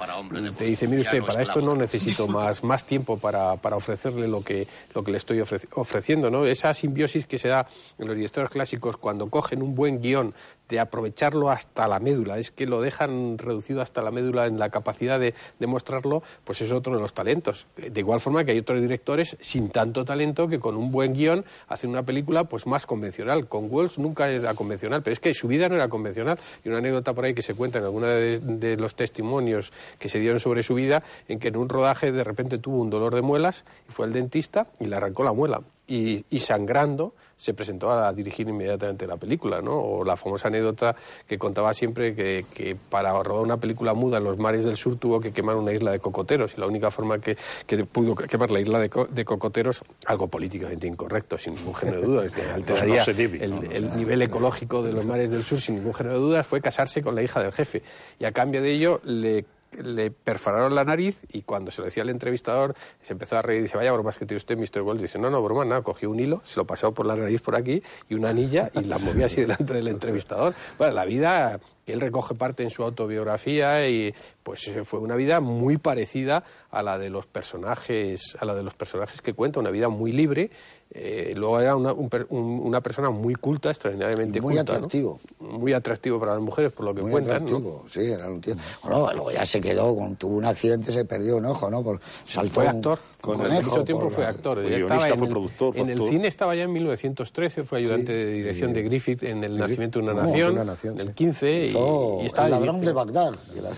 te dice, mire usted, para esto no necesito más, más tiempo para, para ofrecerle lo que, lo que le estoy ofreci- ofreciendo. ¿no? Esa simbiosis que se da en los directores clásicos cuando cogen un buen guion de aprovecharlo hasta la médula, es que lo dejan reducido hasta la médula en la capacidad de, de mostrarlo, pues es otro de los talentos. De igual forma que hay otros directores sin tanto talento que con un buen guion hacen una película pues más convencional. Con Wells nunca era convencional, pero es que su vida no era convencional. Y una anécdota por ahí que se cuenta en alguna de, los testimonios que se dieron sobre su vida, en que en un rodaje de repente tuvo un dolor de muelas y fue al dentista y le arrancó la muela. Y sangrando se presentó a dirigir inmediatamente la película, ¿no? O la famosa anécdota que contaba siempre que, que para rodar una película muda en los mares del sur tuvo que quemar una isla de cocoteros y la única forma que, que pudo quemar la isla de, co- de cocoteros, algo políticamente incorrecto, sin ningún género de dudas, que alteraría no el nivel ecológico de los mares del sur sin ningún género de dudas, fue casarse con la hija del jefe. Y a cambio de ello le le perforaron la nariz y cuando se lo decía al entrevistador se empezó a reír y dice, vaya bromas que tiene usted, Mr. Gold. Dice, no, no, broma, nada, cogió un hilo, se lo pasó por la nariz por aquí y una anilla y la movía así delante del entrevistador. Bueno, la vida él recoge parte en su autobiografía y pues fue una vida muy parecida a la de los personajes, a la de los personajes que cuenta, una vida muy libre. Eh, luego era una, un un- una persona muy culta, extraordinariamente Muy culta, ¿no? atractivo. Muy atractivo para las mujeres, por lo que Muy cuentan, ¿no? atractivo, sí, era un tío. Bueno, luego ya se quedó, con, tuvo un accidente, se perdió un ojo, ¿no? Por, saltó Fue un- actor. un Con conejo mucho tiempo fue actor. fue guionista, en fue el- productor, fue En el actor. cine estaba ya en 1913, fue ayudante de dirección de Griffith en El nacimiento de una nación, una nación, en el sí. 15, y, Hizo y estaba El ladrón de Bagdad, la-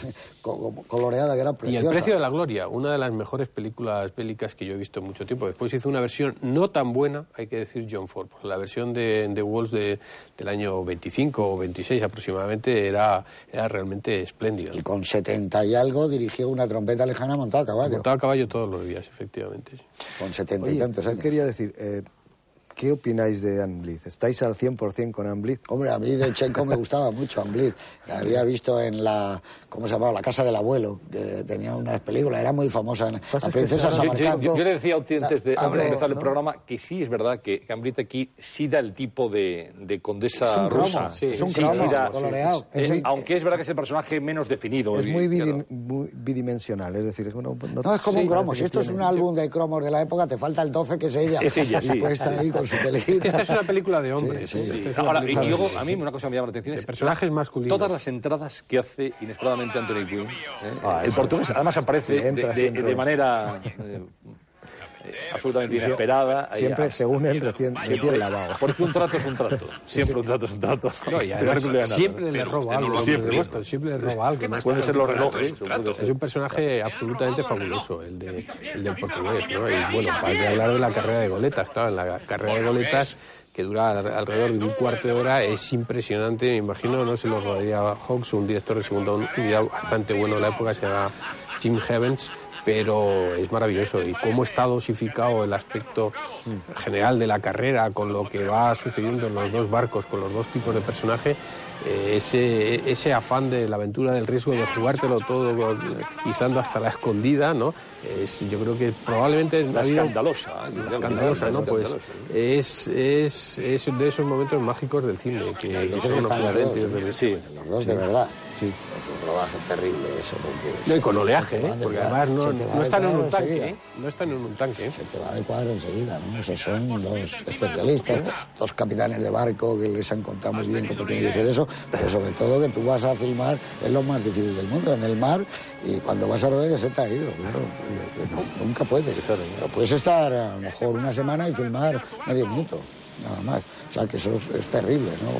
coloreada que era Y preciosa. El precio de la gloria, una de las mejores películas bélicas que yo he visto en mucho tiempo. Después hizo una versión no tan buena, hay que decir John Ford. porque La versión de, de Walls de, del año 25 o 26 aproximadamente era, era realmente espléndida. Y con 70 y algo dirigió una trompeta lejana montada a caballo. Montaba a caballo todos los días, efectivamente. Sí. Con 70 y tantos años. quería decir, eh, ¿qué opináis de Anne Blitz? ¿Estáis al 100% con Anne Blitz? Hombre, a mí de Checo me gustaba mucho Amblit. La había visto en la, ¿cómo se llamaba? La casa del abuelo, que tenía unas películas, era muy famosa. En, la es que princesa Yo, yo- yo- yo le decía a usted antes de, antes de empezar el ¿no? programa que sí es verdad que Cambridge aquí sí da el tipo de, de condesa Es un cromo, rusa. sí, es un Sí, cromo sí da- coloreado. es- Sí. aunque es verdad que es el personaje menos definido. Es muy, claro. muy bidimensional, es decir, es uno- No, es como sí, un cromo. Si esto es un álbum de cromos de la época, te falta el 12, que es ella. Es ella, y sí. puesta ahí con su. Es que esta es una película de hombres. Es Ahora, y, película luego, a mí una cosa que me llama la atención es personajes masculinos. todas las entradas que hace inesperadamente Anthony Quinn. ¿eh? Ah, el portugués además aparece de, de- siempre. de manera absolutamente inesperada. Siempre, según él, recién, recién lavado. Porque un trato es un trato. Siempre un trato es un trato. No, y (laughs) además no le siempre le roba algo. Siempre. de Boston, siempre le roba algo. ¿no? Pueden ser los relojes. Es un personaje absolutamente fabuloso, el, de, el del portugués, ¿no? Y bueno, para de hablar de la carrera de goletas, claro, en la carrera de goletas que dura al- alrededor de un cuarto de hora es impresionante, me imagino, no se lo rodaría Hawks, un director de segunda unidad bastante bueno de la época, se llama Jim Heavens, pero es maravilloso y cómo está dosificado el aspecto general de la carrera con lo que va sucediendo en los dos barcos, con los dos tipos de personaje, eh, ese, ese afán de la aventura, del riesgo de jugártelo todo izando hasta la escondida, ¿no? Es, yo creo que probablemente en La vida- escandalosa. la escandalosa, ¿no? Pues es, es, es de esos momentos mágicos del cine que, son los dos, sí. Los dos de verdad. Sí. Es un rodaje terrible eso. Porque No, y con oleaje, ¿eh? porque cuadro, además no, va no están en un tanque. ¿eh? no están en un tanque. ¿eh? Se te va de cuadro enseguida, ¿no? Esos son los especialistas, dos capitanes de barco que les han contado muy bien cómo tiene que ser eso, pero sobre todo que tú vas a filmar, es lo más difícil del mundo, en el mar, y cuando vas a rodar ya se te ha ido, claro, nunca puedes. Pero puedes estar a lo mejor una semana y filmar medio minuto. Nada más. O sea que eso es, terrible, ¿no?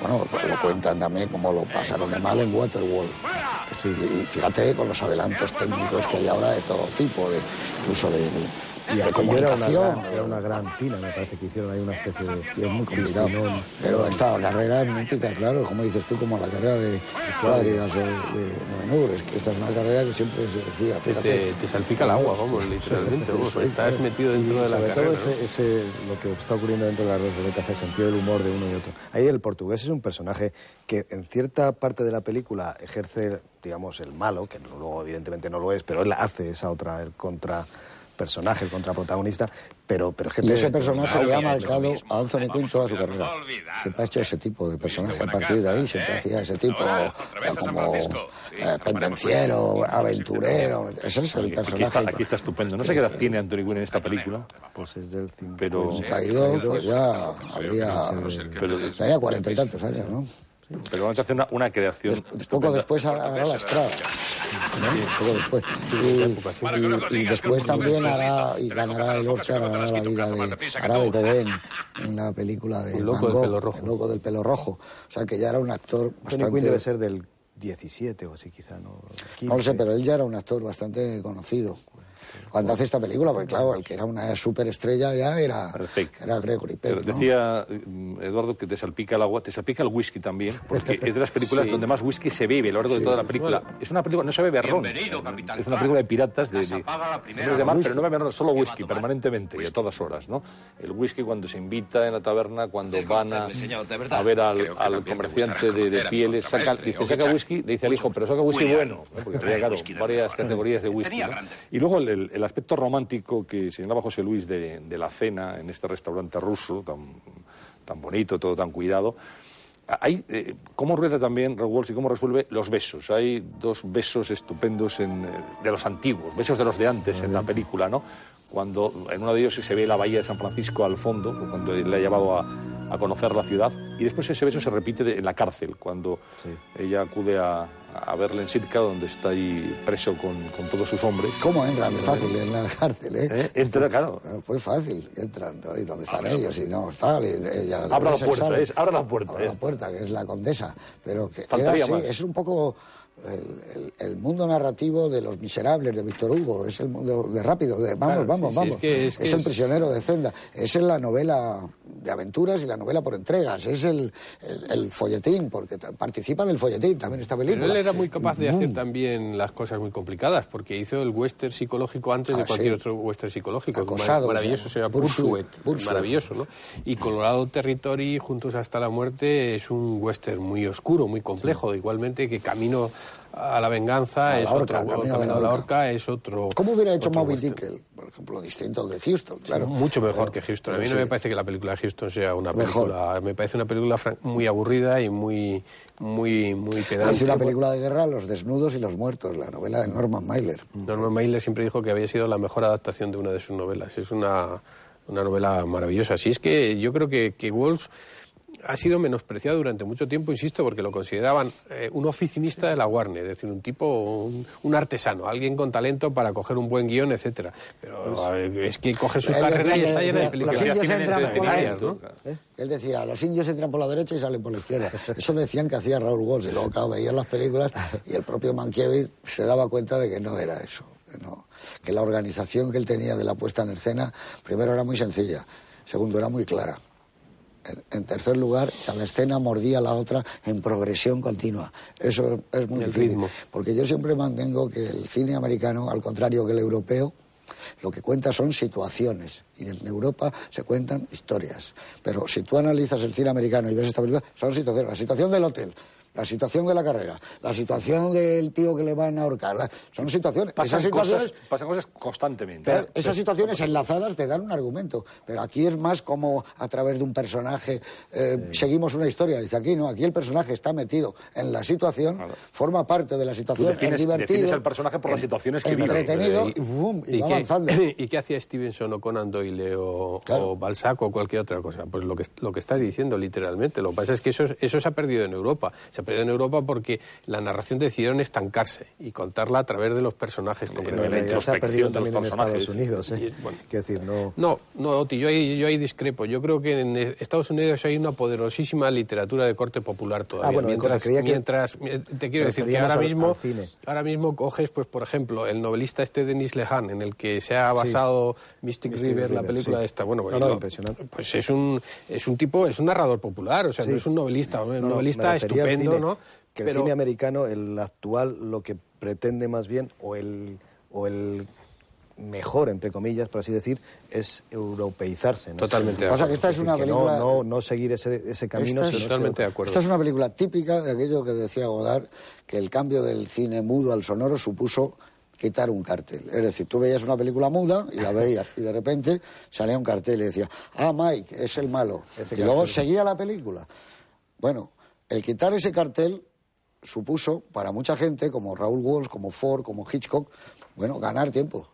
Bueno, lo cuentan también como lo pasaron de mal en Waterwall. Y fíjate con los adelantos técnicos que hay ahora de todo tipo, de, incluso de, y de comunicación. Era una, gran, tina, me parece que hicieron ahí una especie de. Y es muy complicado. Pero esta carrera es mítica, claro, como dices tú, como la carrera de cuadrigas o de, de, Es que esta es una carrera que siempre se decía. Fíjate, te, salpica el agua, vamos, literalmente. estás metido dentro de la sobre carrera. Todo ese, lo que está ocurriendo dentro de las dos boletas, el sentido del humor de uno y otro. Ahí el portugués es un personaje que en cierta parte de la película ejerce, digamos, el malo, que luego evidentemente no lo es, pero él hace esa otra, el contra personaje, el contraprotagonista, pero, pero es que... Y ese personaje le ha marcado a Anthony Quinn toda su carrera. Siempre ha hecho ese tipo de personaje a partir de ahí, siempre hacía ese tipo como eh, pendenciero, aventurero, ese es el personaje. Aquí está, estupendo. No sé qué edad tiene Anthony Quinn en esta película. Pues es del 5. Pero... 52, ya habría... Tenía cuarenta y tantos años, ¿no? Pero vamos a hacer una, una creación. poco después hará la estrada. Poco después. Y, y, después también hará y ganará el Oscar, hará la vida de, hará de en la película de El loco del pelo rojo. El loco del pelo rojo. O sea que ya era un actor bastante. Tony Quinn debe ser del 17 o así quizá, ¿no? 15. No lo sé, pero él ya era un actor bastante conocido cuando hace esta película, porque claro, el que era una superestrella ya era, era Gregory Peck. Pero decía mm, Eduardo que te salpica el agua, te salpica el whisky también, porque es de las películas (laughs) donde más whisky se bebe a lo largo de toda la película. Es una película, no se bebe ron. Es una película de piratas, de, de, de mar, pero no bebe ron, solo whisky, permanentemente y a todas horas, ¿no? El whisky cuando se invita en la taberna, cuando van a, a ver al, al comerciante de, pieles, saca, dice, saca whisky, le dice al hijo, pero saca whisky bueno, porque tenía, claro, varias categorías de whisky. Y luego el, el aspecto romántico que señalaba José Luis de, de, la cena en este restaurante ruso, tan, tan bonito, todo tan cuidado. Hay, eh, ¿Cómo rueda también Raúl y cómo resuelve los besos? Hay dos besos estupendos en, de los antiguos, besos de los de antes en la película, ¿no? Cuando en uno de ellos se ve la bahía de San Francisco al fondo, cuando le ha llevado a, a conocer la ciudad, y después ese beso se repite en la cárcel, cuando sí. ella acude a, a verle en Sitka, donde está ahí preso con, con todos sus hombres. ¿Cómo entran? De fácil en la cárcel, ¿eh? ¿Eh? Entra, claro. Fue fácil, entran, ¿no? ¿Y dónde están ellos? Y no, tal, ella... Abra la puerta, es, abra la puerta. Abra la puerta, que es la condesa, pero que era así, es un poco... El, el, el, mundo narrativo de los miserables de Víctor Hugo, es el mundo de rápido, de vamos, claro, vamos, sí, vamos. Sí, es, que, es, es el prisionero de Zenda, es la novela de aventuras y la novela por entregas, es el, el folletín, porque participa del folletín también esta película. Pero él era muy capaz de hacer también las cosas muy complicadas, porque hizo el western psicológico antes ah, de cualquier otro western psicológico. Acosado, maravilloso, se llama Pursuit, maravilloso, ¿no? Y Colorado Territory, Juntos hasta la muerte, es un western muy oscuro, muy complejo, igualmente que Camino a la venganza a es la otro camino camino de la a la horca. es otro ¿Cómo hubiera hecho Moby. Dick, por ejemplo, distinto de Houston? Claro. Sí, mucho mejor que Houston. A mí sí. no me parece que la película de Houston sea una Mejor. película. Me parece una película muy aburrida y muy, muy, muy pedante. Es una película de guerra, Los desnudos y los muertos, la novela de Norman Mailer. Norman Mailer siempre dijo que había sido la mejor adaptación de una de sus novelas. Es una, una novela maravillosa. Así es que yo creo que, que Wolf ha sido menospreciado durante mucho tiempo, insisto, porque lo consideraban eh, un oficinista de la Warner, es decir, un tipo, un, un, artesano, alguien con talento para coger un buen guion, etcétera. Pero pues, es que coge su carrera y está llena de películas. Los indios entran por la ¿no? ¿Eh? Él decía, los indios entran por la derecha y salen por la izquierda. Eso decían que hacía Raúl Walsh, y luego, claro, veían las películas y el propio Mankiewicz se daba cuenta de que no era eso, que, no, que la organización que él tenía de la puesta en escena, primero era muy sencilla, segundo era muy clara. En tercer lugar, cada escena mordía a la otra en progresión continua. Eso es muy el difícil. ritmo. Porque yo siempre mantengo que el cine americano, al contrario que el europeo, lo que cuenta son situaciones. Y en Europa se cuentan historias. Pero si tú analizas el cine americano y ves esta película, son situaciones. La situación del hotel, la situación de la carrera, la situación del tío que le van a ahorcar, la... son situaciones. Pasan esas situaciones, cosas, pasan cosas constantemente. Pero esas situaciones enlazadas te dan un argumento, pero aquí es más como a través de un personaje eh, sí. seguimos una historia. Dice aquí no, aquí el personaje está metido en la situación, claro. forma parte de la situación, Tú defines, es divertido, defines el personaje por las situaciones que entretenido vive. y, boom, y, ¿Y va qué, avanzando. (laughs) ¿Y qué hacía Stevenson o Conan Doyle o, claro. o Balzac o cualquier otra cosa? Pues lo que, lo que estás diciendo literalmente. Lo que pasa es que eso, eso se ha perdido en Europa. Se se perdió en Europa porque la narración decidieron estancarse y contarla a través de los personajes En concretamente. realidad se ha perdido de los también en personajes. Estados Unidos. ¿eh? Y, bueno. Quiero decir, no... No, no, Oti, yo ahí, yo ahí discrepo. Yo creo que en Estados Unidos hay una poderosísima literatura de corte popular todavía. Ah, bueno, mientras, mientras, mi- te quiero decir que ahora mismo, al ahora mismo coges, pues por ejemplo, el novelista este Denis Lehan, en el que se ha basado Mystic, Mystic River, la película sí. esta. Bueno, No, pues, no, lo- impresionante. pues es un, es un tipo, es un narrador popular, o sea, no es un novelista, un No, no, novelista estupendo, cine, ¿no? Que Pero- el cine americano, el actual, lo que pretende más bien, o el, o el mejor, entre comillas, por así decir, es europeizarse. ¿no? Totalmente de Pasa que acuerdo. esta es una que película... No, no, no seguir ese, ese camino. Esta es- que- Totalmente de acuerdo. Esta es una película típica de aquello que decía Godard, que el cambio del cine mudo al sonoro supuso quitar un cartel. Es decir, tú veías una película muda y la veías y de repente salía un cartel y decía, ah, Mike, es el malo. Ese y luego seguía la película. Bueno, el quitar ese cartel supuso para mucha gente, como Raúl Walsh, como Ford, como Hitchcock, bueno, ganar tiempo.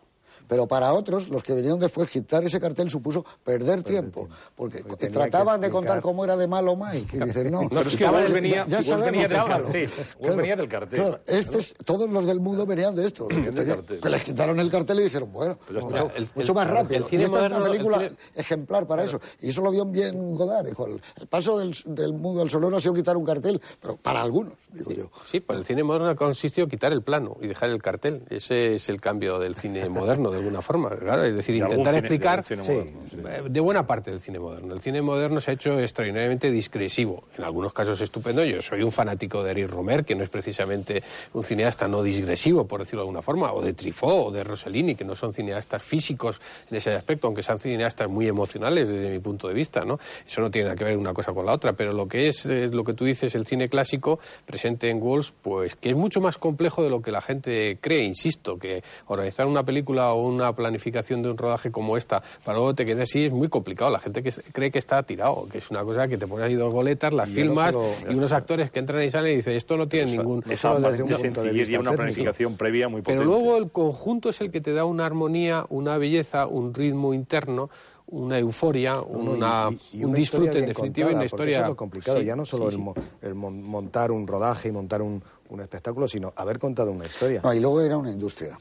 Pero para otros, los que vinieron después, quitar ese cartel supuso perder tiempo. Porque Porque tenía trataban de contar cómo era de malo Mike. Y dicen, no, (laughs) Pero es que el- venía- ya Walsh sabemos venía del cartel. Walsh venía del cartel. Claro, estos, todos los del mundo venían de esto. que, tenía- cartel. que les quitaron el cartel y dijeron, bueno, Pues ya está. mucho, El- el- más el rápido. cine y esta es una el película cine- ejemplar para eso. Y eso lo vio bien Godard. Dijo, el, el paso del, del mundo al sonoro ha sido quitar un cartel, pero para algunos, digo yo. Sí, pues el cine moderno ha consistido en quitar el plano y dejar el cartel. Ese es el cambio del cine moderno, de alguna forma. Claro, es decir, De intentar cine- explicar de Sí. sí. eh, de buena parte del cine moderno. El cine moderno se ha hecho extraordinariamente discresivo, en algunos casos estupendo. Yo soy un fanático de Eric Romer, que no es precisamente un cineasta no digresivo, por decirlo de alguna forma, o de Truffaut o de Rossellini, que no son cineastas físicos en ese aspecto, aunque sean cineastas muy emocionales desde mi punto de vista, ¿no? Eso no tiene nada que ver una cosa con la otra, pero lo que es eh, lo que tú dices, el cine clásico presente en Walls, pues que es mucho más complejo de lo que la gente cree, insisto, que organizar una película o una planificación de un rodaje como esta, para luego te quedes así, es muy complicado. La gente que cree que está tirado, que es una cosa que te pones ahí dos goletas, las Y no filmas y unos actores que entran y salen y dicen, esto no tiene ningún... Esa solo desde un punto de vista y una técnico. planificación previa muy potente. Pero luego el conjunto es el que te da una armonía, una belleza, un ritmo interno, una euforia, No, no, una, y- y un una disfrute en definitiva y una historia... Eso es lo complicado, Sí, ya no solo sí, el, sí. montar un rodaje y montar un, un espectáculo, sino haber contado una historia. No, y luego era una industria.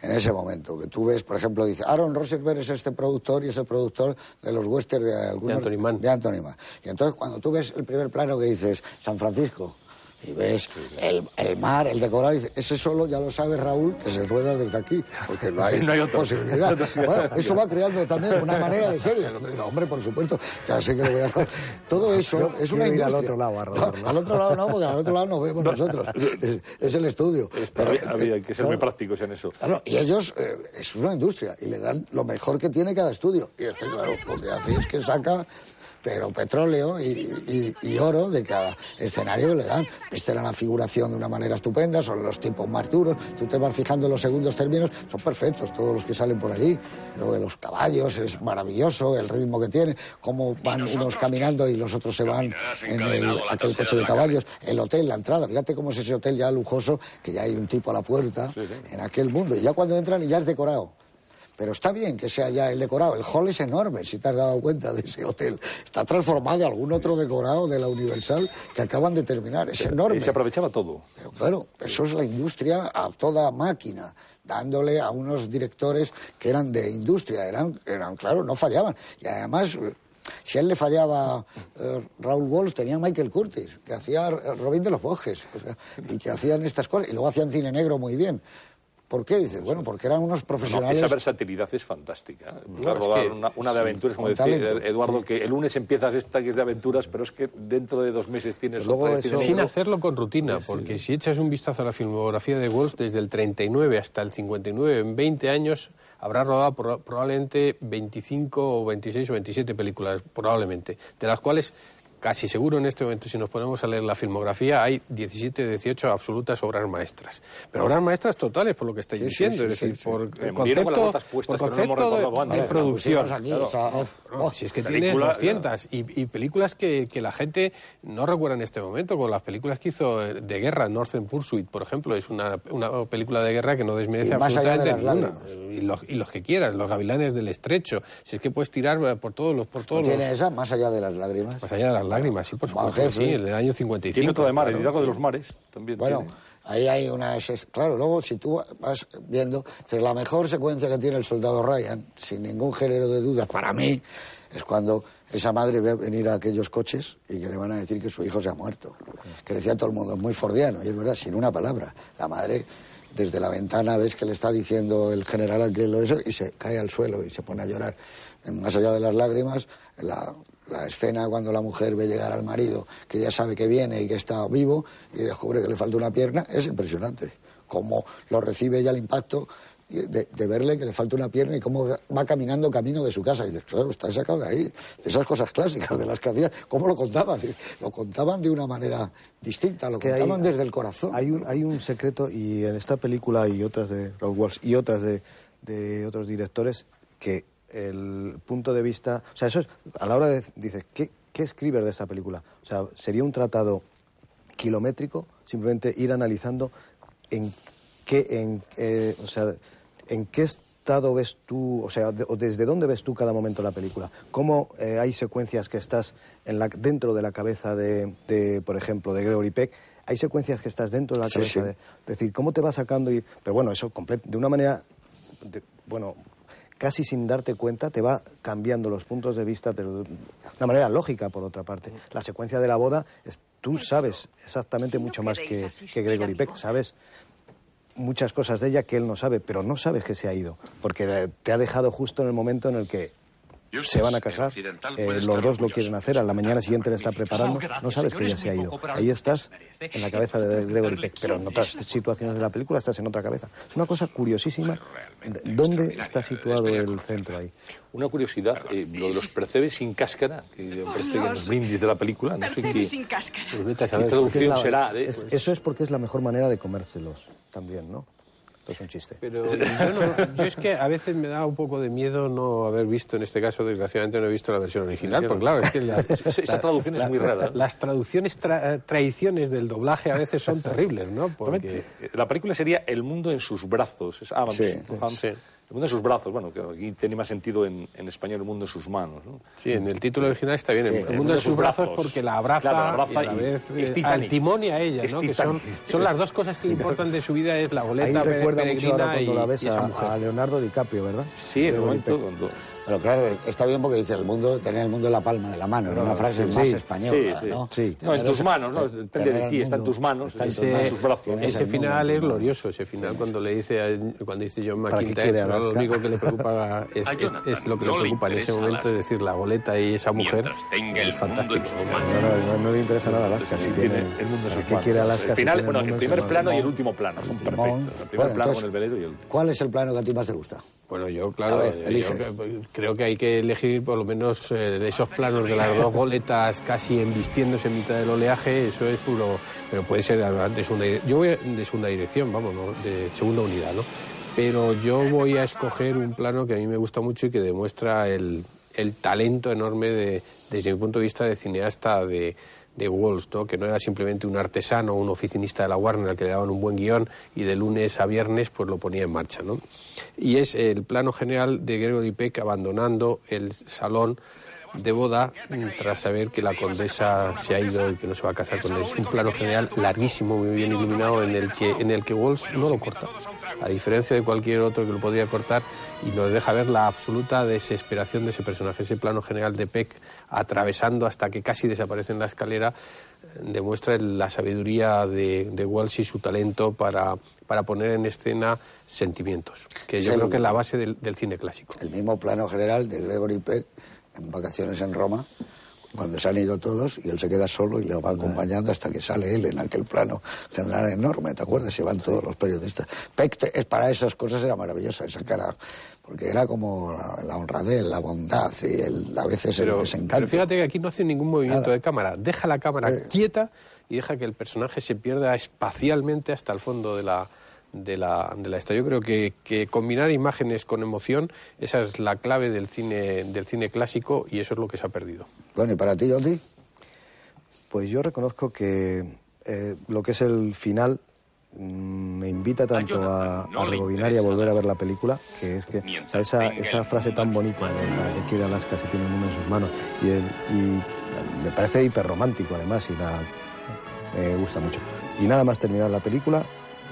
En ese momento, que tú ves, por ejemplo, dice Aaron Rosenberg es este productor y es el productor de los westerns de algunos De Anthony Mann. de Anthony Mann. Y entonces cuando tú ves el primer plano que dices San Francisco y ves el, el mar, el decorado, dices, ese solo ya lo sabe Raúl que se rueda desde aquí, porque no hay, (laughs) No hay posibilidad. (laughs) Bueno, eso va creando también una manera de ser. Y el otro dice, hombre, por supuesto, ya sé que lo voy a Todo eso es una ir al industria. otro lado ¿no? al otro lado no, porque al otro lado nos vemos nosotros. Es, es el estudio. Pero, había que ser muy prácticos en eso. Claro, y ellos, eh, es una industria, y le dan lo mejor que tiene cada estudio. Y este, claro, lo que hace es que saca, pero petróleo y, y- y oro de cada escenario que le dan. Viste la figuración de una manera estupenda, son los tipos más duros. Tú te vas fijando en los segundos términos, son perfectos todos los que salen por allí. Lo de los caballos es maravilloso, el ritmo que tiene, cómo van unos caminando y los otros se van en el, aquel coche de caballos. El hotel, la entrada, fíjate cómo es ese hotel ya lujoso, que ya hay un tipo a la puerta en aquel mundo. Y ya cuando entran ya es decorado. Pero está bien que sea ya el decorado. El hall es enorme, si te has dado cuenta de ese hotel. Está transformado en algún otro decorado de la Universal que acaban de terminar. Es enorme. Y se aprovechaba todo. Pero claro, eso es la industria a toda máquina, dándole a unos directores que eran de industria, eran, eran claro, no fallaban. Y además, si a él le fallaba eh, Raúl Walsh, tenía Michael Curtis, que hacía eh, Robin de los Bojes, o sea, y que hacían estas cosas, y luego hacían cine negro muy bien. ¿Por qué? Dices, bueno, porque eran unos No, profesionales... esa versatilidad es fantástica. ¿eh? No, es rodar que- una, una de aventuras, como decía. Eduardo, que el lunes empiezas esta que es de aventuras, pero es que dentro de dos meses tienes Luego otra de eso- cine Sin hacerlo con rutina, porque si echas un vistazo a la filmografía de Walsh, desde el 39 hasta el 59, en 20 años, habrá rodado pro- probablemente 25 o 26 o 27 películas, probablemente, de las cuales casi seguro en este momento, si nos ponemos a leer la filmografía, hay 17 o 18 absolutas obras maestras. Pero obras maestras totales, por lo que estáis Sí, diciendo, sí, es decir, sí, por concepto, por no de- producción. pusimos aquí, Claro. o sea, No, oh, si es que tienes 200 y, y películas que, que la gente no recuerda en este momento, con las películas que hizo eh, de guerra, Northern Pursuit, por ejemplo, es una, una película de guerra que no desmerece de absolutamente ninguna. Y los, y los que quieras, los gavilanes del estrecho, si es que puedes tirar eh, por todos los... Por todos ¿Tiene los esa más allá de las lágrimas? más allá de las lágrimas, sí, por supuesto, jefe. sí, en el año 55. Tiene otra de mar, el liderazgo de los mares también. Bueno, tiene. ahí hay una... Claro, luego si tú vas viendo... decir, la mejor secuencia que tiene el soldado Ryan, sin ningún género de dudas, para mí, es cuando esa madre ve venir a aquellos coches y que le van a decir que su hijo se ha muerto. Que decía todo el mundo, es muy fordiano, y es verdad, sin una palabra. La madre, desde la ventana, ves que le está diciendo el general aquel o eso, y se cae al suelo y se pone a llorar. Más allá de las lágrimas, la, la escena cuando la mujer ve llegar al marido, que ya sabe que viene y que está vivo, y descubre que le falta una pierna, es impresionante. Cómo lo recibe ya el impacto de, de verle que le falta una pierna y cómo va caminando camino de su casa. Y dices, claro, está sacado de ahí. De esas cosas clásicas de las que hacía. ¿Cómo lo contaban? Lo contaban de una manera distinta, lo que hay- contaban desde el corazón. Hay un, hay un secreto y en esta película y otras de Raoul Walsh y otras de, de otros directores que el punto de vista... O sea, eso es... A la hora de... Dices, ¿qué, qué escribes de esta película? O sea, sería un tratado kilométrico, simplemente ir analizando en qué, en, eh, o sea, en qué estado ves tú, o sea, de- o desde dónde ves tú cada momento la película. Cómo eh, hay secuencias que estás en la, dentro de la cabeza de, de, por ejemplo, de Gregory Peck. Hay secuencias que estás dentro de la Sí, cabeza sí. de, decir, cómo te va sacando y, pero bueno, eso de una manera, de- bueno, casi sin darte cuenta te va cambiando los puntos de vista, pero de una manera lógica, por otra parte. La secuencia de la boda, es- tú sabes exactamente Si no mucho más que, que Gregory Peck, sabes muchas cosas de ella que él no sabe, pero no sabes que se ha ido, porque eh, te ha dejado justo en el momento en el que se van a casar, eh, los dos lo quieren hacer, a la mañana siguiente le está preparando, no sabes que ella se ha ido. Ahí estás en la cabeza de Gregory Peck, pero en otras situaciones de la película estás en otra cabeza. Es una cosa curiosísima. ¿Dónde está situado el centro ahí? Una curiosidad, eh, lo de los percebes sin cáscara, que parece que los brindis de la película, no sé Percebe qué, sin cáscara. Pues qué traducción será. de- es- eso es porque es la mejor manera de comérselos también, ¿no? Esto es un chiste. Pero yo, no- yo es que a veces me da un poco de miedo no haber visto, en este caso, desgraciadamente no he visto la versión original, porque claro, es que la- (laughs) Esa- esa traducción es muy rara. Las traducciones, tra- eh, traiciones del doblaje a veces son terribles, ¿no? Porque... Eh, La película sería El mundo en sus brazos. Es Adams, Sí. El mundo en sus brazos. Bueno, que aquí tiene más sentido en, en español El mundo en sus manos. ¿no? Sí, en el título original está bien. El, Sí, el mundo en sus brazos porque la abraza, Claro, la abraza y la y- vez y es eh, Titanic. al timón y a ella, Es ¿no? Que son, son las dos cosas que importan de su vida, es la Ahí goleta pere- recuerda mucho ahora cuando y, la ves a, a Leonardo DiCaprio, ¿verdad? Sí, en el momento cuando... Pero claro, está bien porque dice el mundo, tener el mundo en la palma de la mano, era una frase sí, más sí, española, sí, sí. ¿no? Sí. No, en tus manos, no, depende de el ti, está en mundo- tus manos, está en sus brazos. Ese el mundo final es glorioso, ese final cuando le dice cuando dice John ¿Para qué McIntyre, lo único que le preocupa (laughs) es, es- es lo que le no le preocupa en ese momento, es decir, la goleta y esa mujer tenga el es fantástico. No, no, no, no le interesa nada a Alaska. Si tiene, tiene el mundo en ¿para sus qué manos. quiere Alaska el final, bueno, el primer plano y el último plano son perfectos. Timón. El primer Bueno, plano entonces, con el velero y el... ¿Cuál es el plano que a ti más te gusta? Bueno, yo, claro, ver, yo creo- que hay que elegir por lo menos eh, de esos planos de las dos goletas casi embistiéndose en mitad del oleaje, eso es puro, pero puede ser además de segunda Yo voy de segunda dirección, vamos, ¿no? de segunda unidad, ¿no? Pero yo voy a escoger un plano que a mí me gusta mucho y que demuestra el, el talento enorme de, desde mi punto de vista de cineasta de, de ¿no? que no era simplemente un artesano, un oficinista de la Warner al que le daban un buen guion y de lunes a viernes pues lo ponía en marcha. ¿no? Y es el plano general de Gregory Peck abandonando el salón de boda mm, tras saber que la condesa se ha ido y que no se va a casar con él. Es un plano general larguísimo, muy bien iluminado, en el que, en el que Walsh no lo corta, a diferencia de cualquier otro que lo podría cortar, y nos deja ver la absoluta desesperación de ese personaje. Ese plano general de Peck atravesando hasta que casi desaparece en la escalera demuestra la sabiduría de, de Walsh y su talento para, para poner en escena sentimientos, que yo Sí, creo que es la base del, del cine clásico. El mismo plano general de Gregory Peck en vacaciones en Roma, cuando se han ido todos y él se queda solo y le va acompañando hasta que sale él en aquel plano general enorme, ¿te acuerdas? Se van todos los periodistas. Peck es para esas cosas era maravillosa esa cara, porque era como la, la honradez, la bondad y el, a veces el Pero, desencanto. pero fíjate que aquí no hace ningún movimiento Nada. de cámara. Deja la cámara Eh. quieta y deja que el personaje se pierda espacialmente hasta el fondo de la de la, de la esta. Yo creo que, que combinar imágenes con emoción, esa es la clave del cine, del cine clásico y eso es lo que se ha perdido. Bueno, ¿y para ti, Oti? Pues yo reconozco que eh, lo que es el final mm, me invita tanto a, a rebobinar y a volver a ver la película, que es que o sea, esa, esa frase tan bonita de para qué quiere Alaska si tiene un mundo en sus manos, y, el- y me parece hiperromántico además, y la, me gusta mucho. Y nada más terminar la película,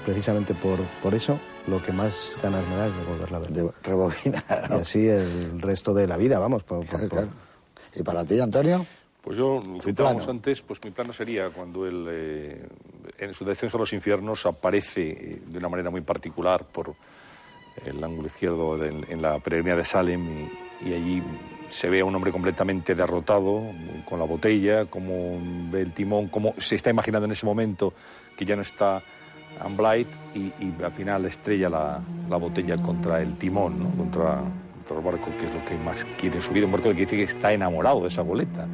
precisamente por, por eso, lo que más ganas me da es de volverla a ver. De rebobina. Y así el resto de la vida, vamos. Por, por- Claro, por- claro. ¿Y para ti, Antonio? Pues yo, lo antes, pues mi plano sería cuando él, eh, en su descenso a los infiernos, aparece eh, de una manera muy particular por el ángulo izquierdo en la peregrina de Salem y, y allí se ve a un hombre completamente derrotado con la botella, como ve el timón, como se está imaginando en ese momento que ya no está Amblight y, y al final estrella la, la botella contra el timón, ¿no? contra, contra el barco, que es lo que más quiere subir. Un barco que dice que está enamorado de esa boleta.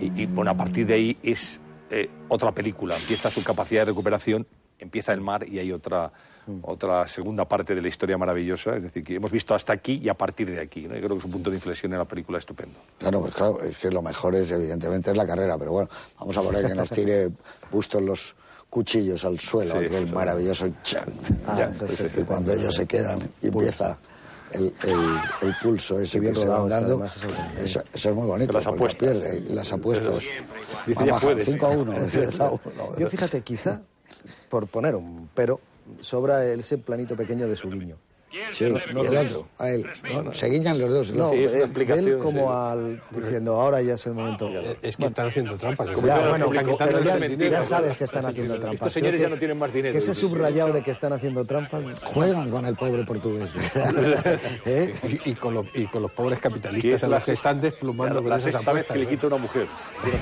Y, y, bueno, a partir de ahí es eh, otra película. Empieza su capacidad de recuperación, empieza el mar y hay otra, otra segunda parte de la historia maravillosa. Es decir, que hemos visto hasta aquí y a partir de aquí. ¿no? Yo creo que es un punto de inflexión en la película estupendo. Claro, pues claro, es que lo mejor es, evidentemente, es la carrera, pero bueno, vamos a poner que nos tire (laughs) bustos los cuchillos al suelo, Sí, aquel maravilloso chan, Ah, chan, sí, sí, y sí. cuando ellos se quedan y empieza el, el, el pulso ese que se van dando, eso. eso, es muy bonito. Las apuestas. pierde, y las apuestas. Dice, Va ya bajando, puedes. 5 a 1. (laughs) Yo fíjate, quizá, por poner un pero, sobra ese planito pequeño de su guiño. Sí, y el otro, a él. Se guiñan los dos. No, Sí, es una él- como sí. al diciendo ahora ya es el momento. Es que están haciendo trampas. Ya, Están bueno, pero ya, ya sabes que están haciendo trampas. Estos señores ya no tienen más dinero. Que ese subrayado de que están haciendo trampas. Juegan con el pobre portugués. (laughs) ¿Eh? Y, y con los, y con los pobres capitalistas a la los que sexta- están desplumando la con esas sexta vez apuestas. que le ¿no? quita una mujer.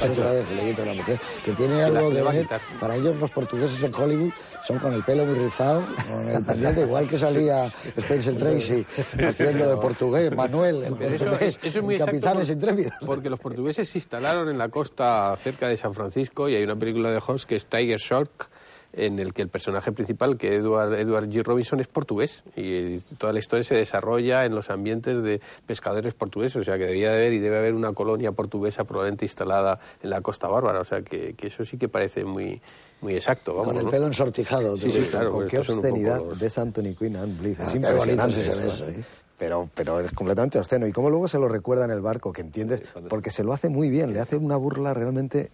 Esta vez le quita una mujer. Que tiene algo quitar. Para ellos, los portugueses en Hollywood son con el pelo muy rizado, con el pendiente, igual que salía (laughs) Spencer Tracy (laughs) haciendo de portugués, Manuel, el Pero eso, portugués, es- eso es muy Capitanes por- Intrépidos. porque los portugueses se instalaron en la costa cerca de San Francisco y hay una película de Hoss que es Tiger Shark en el que el personaje principal, que Edward, Edward G. Robinson, es portugués y eh, toda la historia se desarrolla en los ambientes de pescadores portugueses, o sea que debía de haber y debe haber una colonia portuguesa probablemente instalada en la costa bárbara, o sea que, que eso sí que parece muy, muy exacto. Vamos, Con el ¿no? pelo ensortijado. Sí, sí, claro. Con pues qué obscenidad los- de Anthony Quinn and Bliss. Ah, Es impresionante. eso, eso. ¿eh? Pero, pero es completamente obsceno. Y cómo luego se lo recuerda en el barco, que entiendes, porque se lo hace muy bien, le hace una burla realmente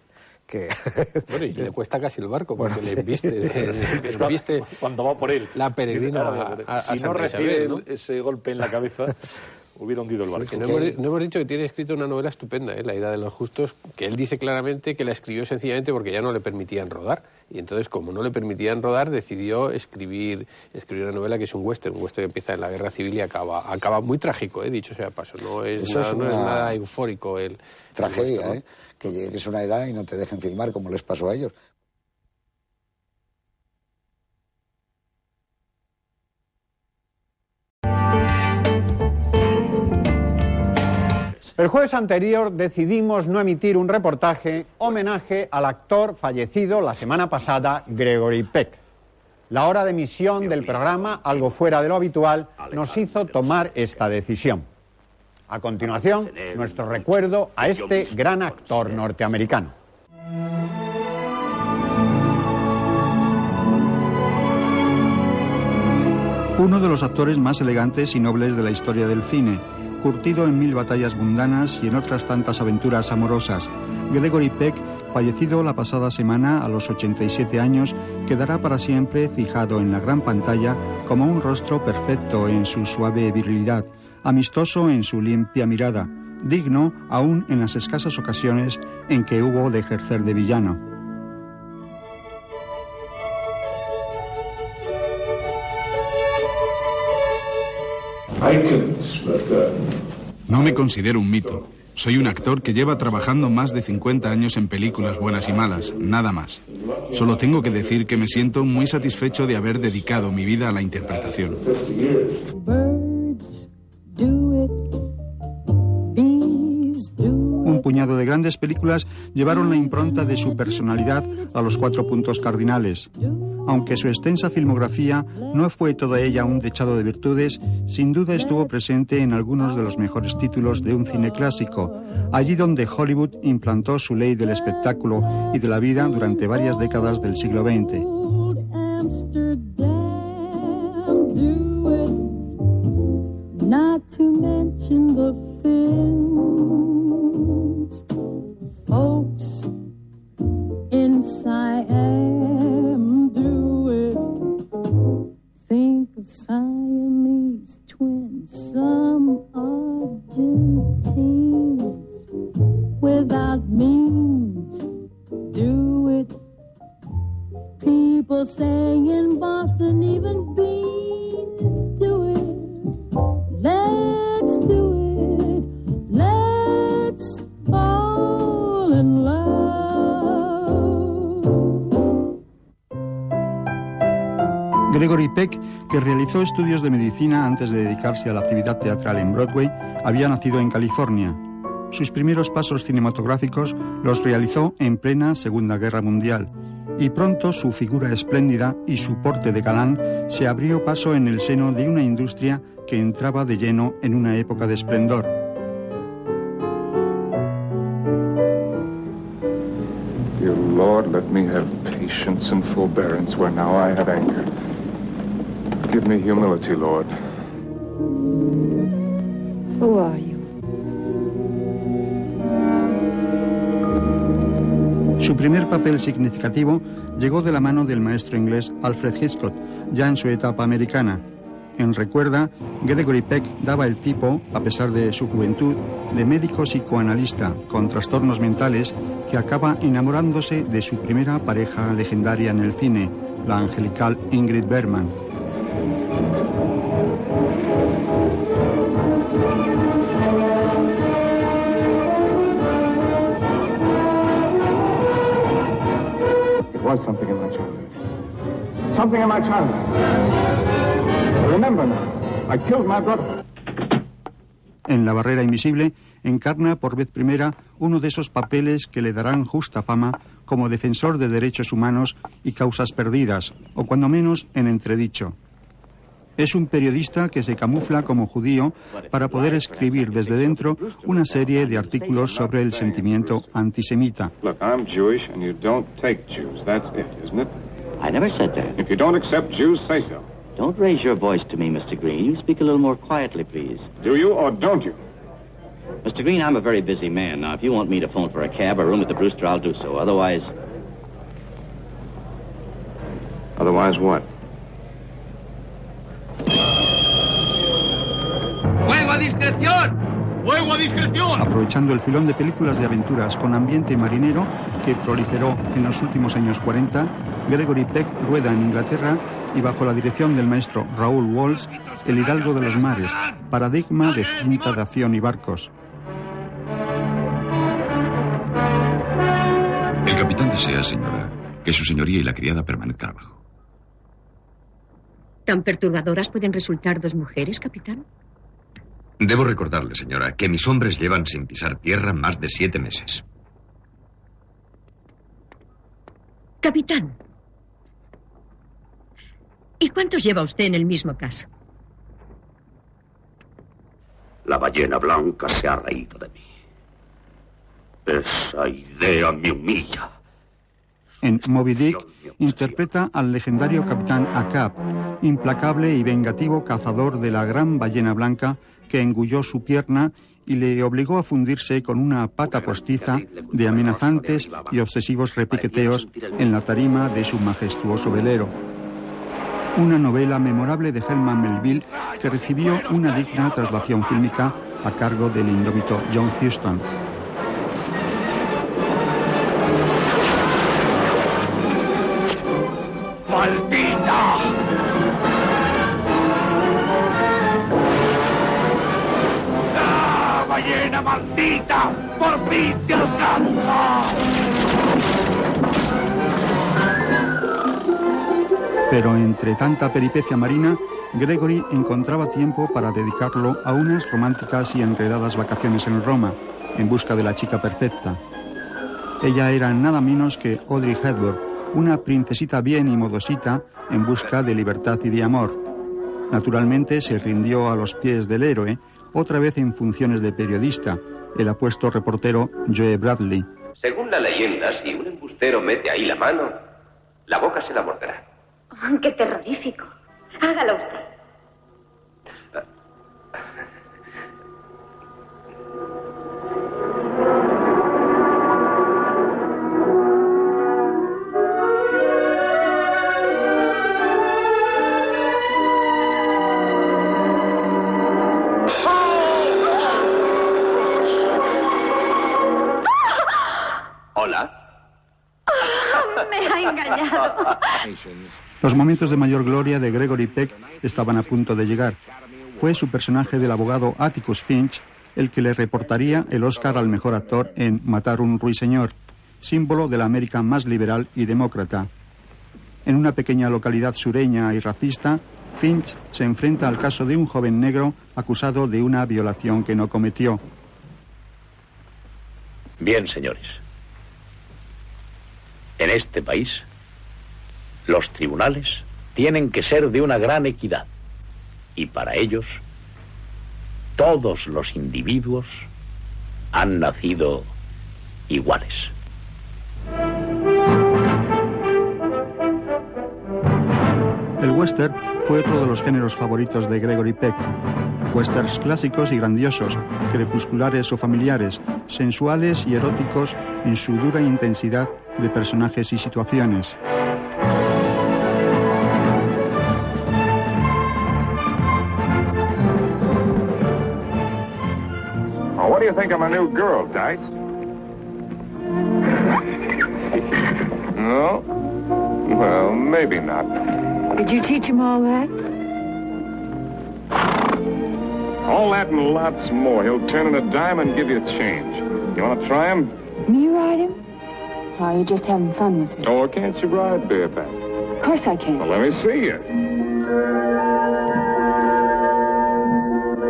que... Bueno, y le cuesta casi el barco porque Bueno, le sí. embiste, le (laughs) embiste Cuando va por él. la peregrina Claro, a, a si no recibe Isabel, ¿no? ese golpe en la cabeza, (laughs) hubiera hundido el barco. No, hemos, no hemos dicho que tiene escrito una novela estupenda, ¿eh? La ira de los justos, que él dice claramente que la escribió sencillamente porque ya no le permitían rodar. Y entonces, como no le permitían rodar, decidió escribir, escribir una novela que es un western, un western que empieza en la guerra civil y acaba, acaba muy trágico, ¿eh? dicho sea de paso. No es, Eso nada, es no es nada eufórico el, el Tragedia. ¿eh? Que llegues a una edad y no te dejen filmar como les pasó a ellos. El jueves anterior decidimos no emitir un reportaje homenaje al actor fallecido la semana pasada, Gregory Peck. La hora de emisión del programa, algo fuera de lo habitual, nos hizo tomar esta decisión. A continuación, nuestro recuerdo a este gran actor norteamericano. Uno de los actores más elegantes y nobles de la historia del cine, curtido en mil batallas mundanas y en otras tantas aventuras amorosas, Gregory Peck, fallecido la pasada semana a los 87 años, quedará para siempre fijado en la gran pantalla como un rostro perfecto en su suave virilidad, amistoso en su limpia mirada, digno aún en las escasas ocasiones en que hubo de ejercer de villano. No me considero un mito. Soy un actor que lleva trabajando más de 50 años en películas buenas y malas, nada más. Solo tengo que decir que me siento muy satisfecho de haber dedicado mi vida a la interpretación. de grandes películas, llevaron la impronta de su personalidad a los cuatro puntos cardinales. Aunque su extensa filmografía no fue toda ella un dechado de virtudes, sin duda estuvo presente en algunos de los mejores títulos de un cine clásico, allí donde Hollywood implantó su ley del espectáculo y de la vida durante varias décadas del siglo XX. In am do it. Think of Siamese twins, some Argentines without means do it. People saying in Boston, even beans do it. Let's Gregory Peck, que realizó estudios de medicina antes de dedicarse a la actividad teatral en Broadway, había nacido en California. Sus primeros pasos cinematográficos los realizó en plena Segunda Guerra Mundial y pronto su figura espléndida y su porte de galán se abrió paso en el seno de una industria que entraba de lleno en una época de esplendor. Dear Lord, let me have patience and forbearance where now I. Give me humility, Lord. Who are you? Su primer papel significativo llegó de la mano del maestro inglés Alfred Hitchcock, ya en su etapa americana. En Recuerda, Gregory Peck daba el tipo, a pesar de su juventud, de médico psicoanalista con trastornos mentales que acaba enamorándose de su primera pareja legendaria en el cine, la angelical Ingrid Bergman. It was something in my childhood. Something in my childhood. I remember now. I killed my brother. En La Barrera Invisible encarna por vez primera uno de esos papeles que le darán justa fama como defensor de derechos humanos y causas perdidas, o cuando menos en entredicho. Es un periodista que se camufla como judío para poder escribir desde dentro una serie de artículos sobre el sentimiento antisemita. Look, I'm Jewish and you don't take Jews. That's it, isn't it? I never said that. If you don't accept Jews, say so. Don't raise your voice to me, Mr. Green. You speak a little more quietly, please. Do you or don't you? Mr. Green, I'm a very busy man. Now, if you want me to phone for a cab or room at the Brewster, I'll do so. Otherwise, Otherwise, what? ¡Fuego a discreción! ¡Fuego a discreción! Aprovechando el filón de películas de aventuras con ambiente marinero que proliferó en los últimos años 40, Gregory Peck rueda en Inglaterra y bajo la dirección del maestro Raúl Walsh, El Hidalgo de los Mares, paradigma de cinta de acción y barcos. Capitán desea, señora, que su señoría y la criada permanezcan abajo. ¿Tan perturbadoras pueden resultar dos mujeres, capitán? Debo recordarle, señora, que mis hombres llevan sin pisar tierra más de siete meses. Capitán. ¿Y cuántos lleva usted en el mismo caso? La ballena blanca se ha reído de mí. Esa idea me humilla. En Moby Dick interpreta al legendario capitán Ahab, implacable y vengativo cazador de la gran ballena blanca que engulló su pierna y le obligó a fundirse con una pata postiza de amenazantes y obsesivos repiqueteos en la tarima de su majestuoso velero. Una novela memorable de Herman Melville que recibió una digna traslación fílmica a cargo del indómito John Huston. Maldita! ¡Por fin te! Pero entre tanta peripecia marina, Gregory encontraba tiempo para dedicarlo a unas románticas y enredadas vacaciones en Roma, en busca de la chica perfecta. Ella era nada menos que Audrey Hepburn, una princesita bien y modosita en busca de libertad y de amor. Naturalmente se rindió a los pies del héroe, otra vez en funciones de periodista, el apuesto reportero Joe Bradley. Según la leyenda, si un embustero mete ahí la mano, la boca se la morderá. ¡Qué terrorífico! Hágalo usted. Los momentos de mayor gloria de Gregory Peck estaban a punto de llegar. Fue su personaje del abogado Atticus Finch el que le reportaría el Oscar al mejor actor en Matar un ruiseñor, símbolo de la América más liberal y demócrata. En una pequeña localidad sureña y racista, Finch se enfrenta al caso de un joven negro acusado de una violación que no cometió. Bien, señores. En este país, los tribunales tienen que ser de una gran equidad. Y para ellos, todos los individuos han nacido iguales. El western fue otro de los géneros favoritos de Gregory Peck. Westerns clásicos y grandiosos, crepusculares o familiares, sensuales y eróticos en su dura intensidad de personajes y situaciones. You think of my new girl, Dice? No? Well, maybe not. Did you teach him all that? All that and lots more. He'll turn in a dime and give you a change. You want to try him? Me ride him? Or are you just having fun with me? Or can't you ride bareback? Of course I can. Well, let me see you.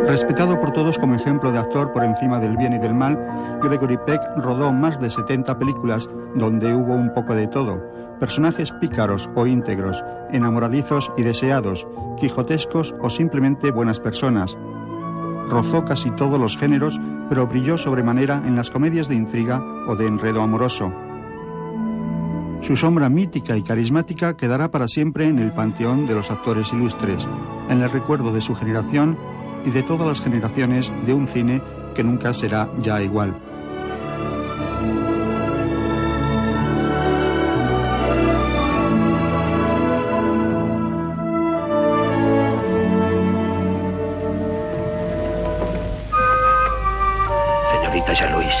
Respetado por todos como ejemplo de actor por encima del bien y del mal, Gregory Peck rodó más de 70 películas donde hubo un poco de todo. Personajes pícaros o íntegros, enamoradizos y deseados, quijotescos o simplemente buenas personas. Rozó casi todos los géneros, pero brilló sobremanera en las comedias de intriga o de enredo amoroso. Su sombra mítica y carismática quedará para siempre en el panteón de los actores ilustres, en el recuerdo de su generación y de todas las generaciones de un cine que nunca será ya igual. Señorita Jean Louis.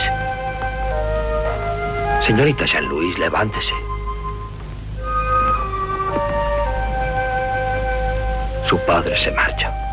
Señorita Jean Louis, levántese. Su padre se marcha.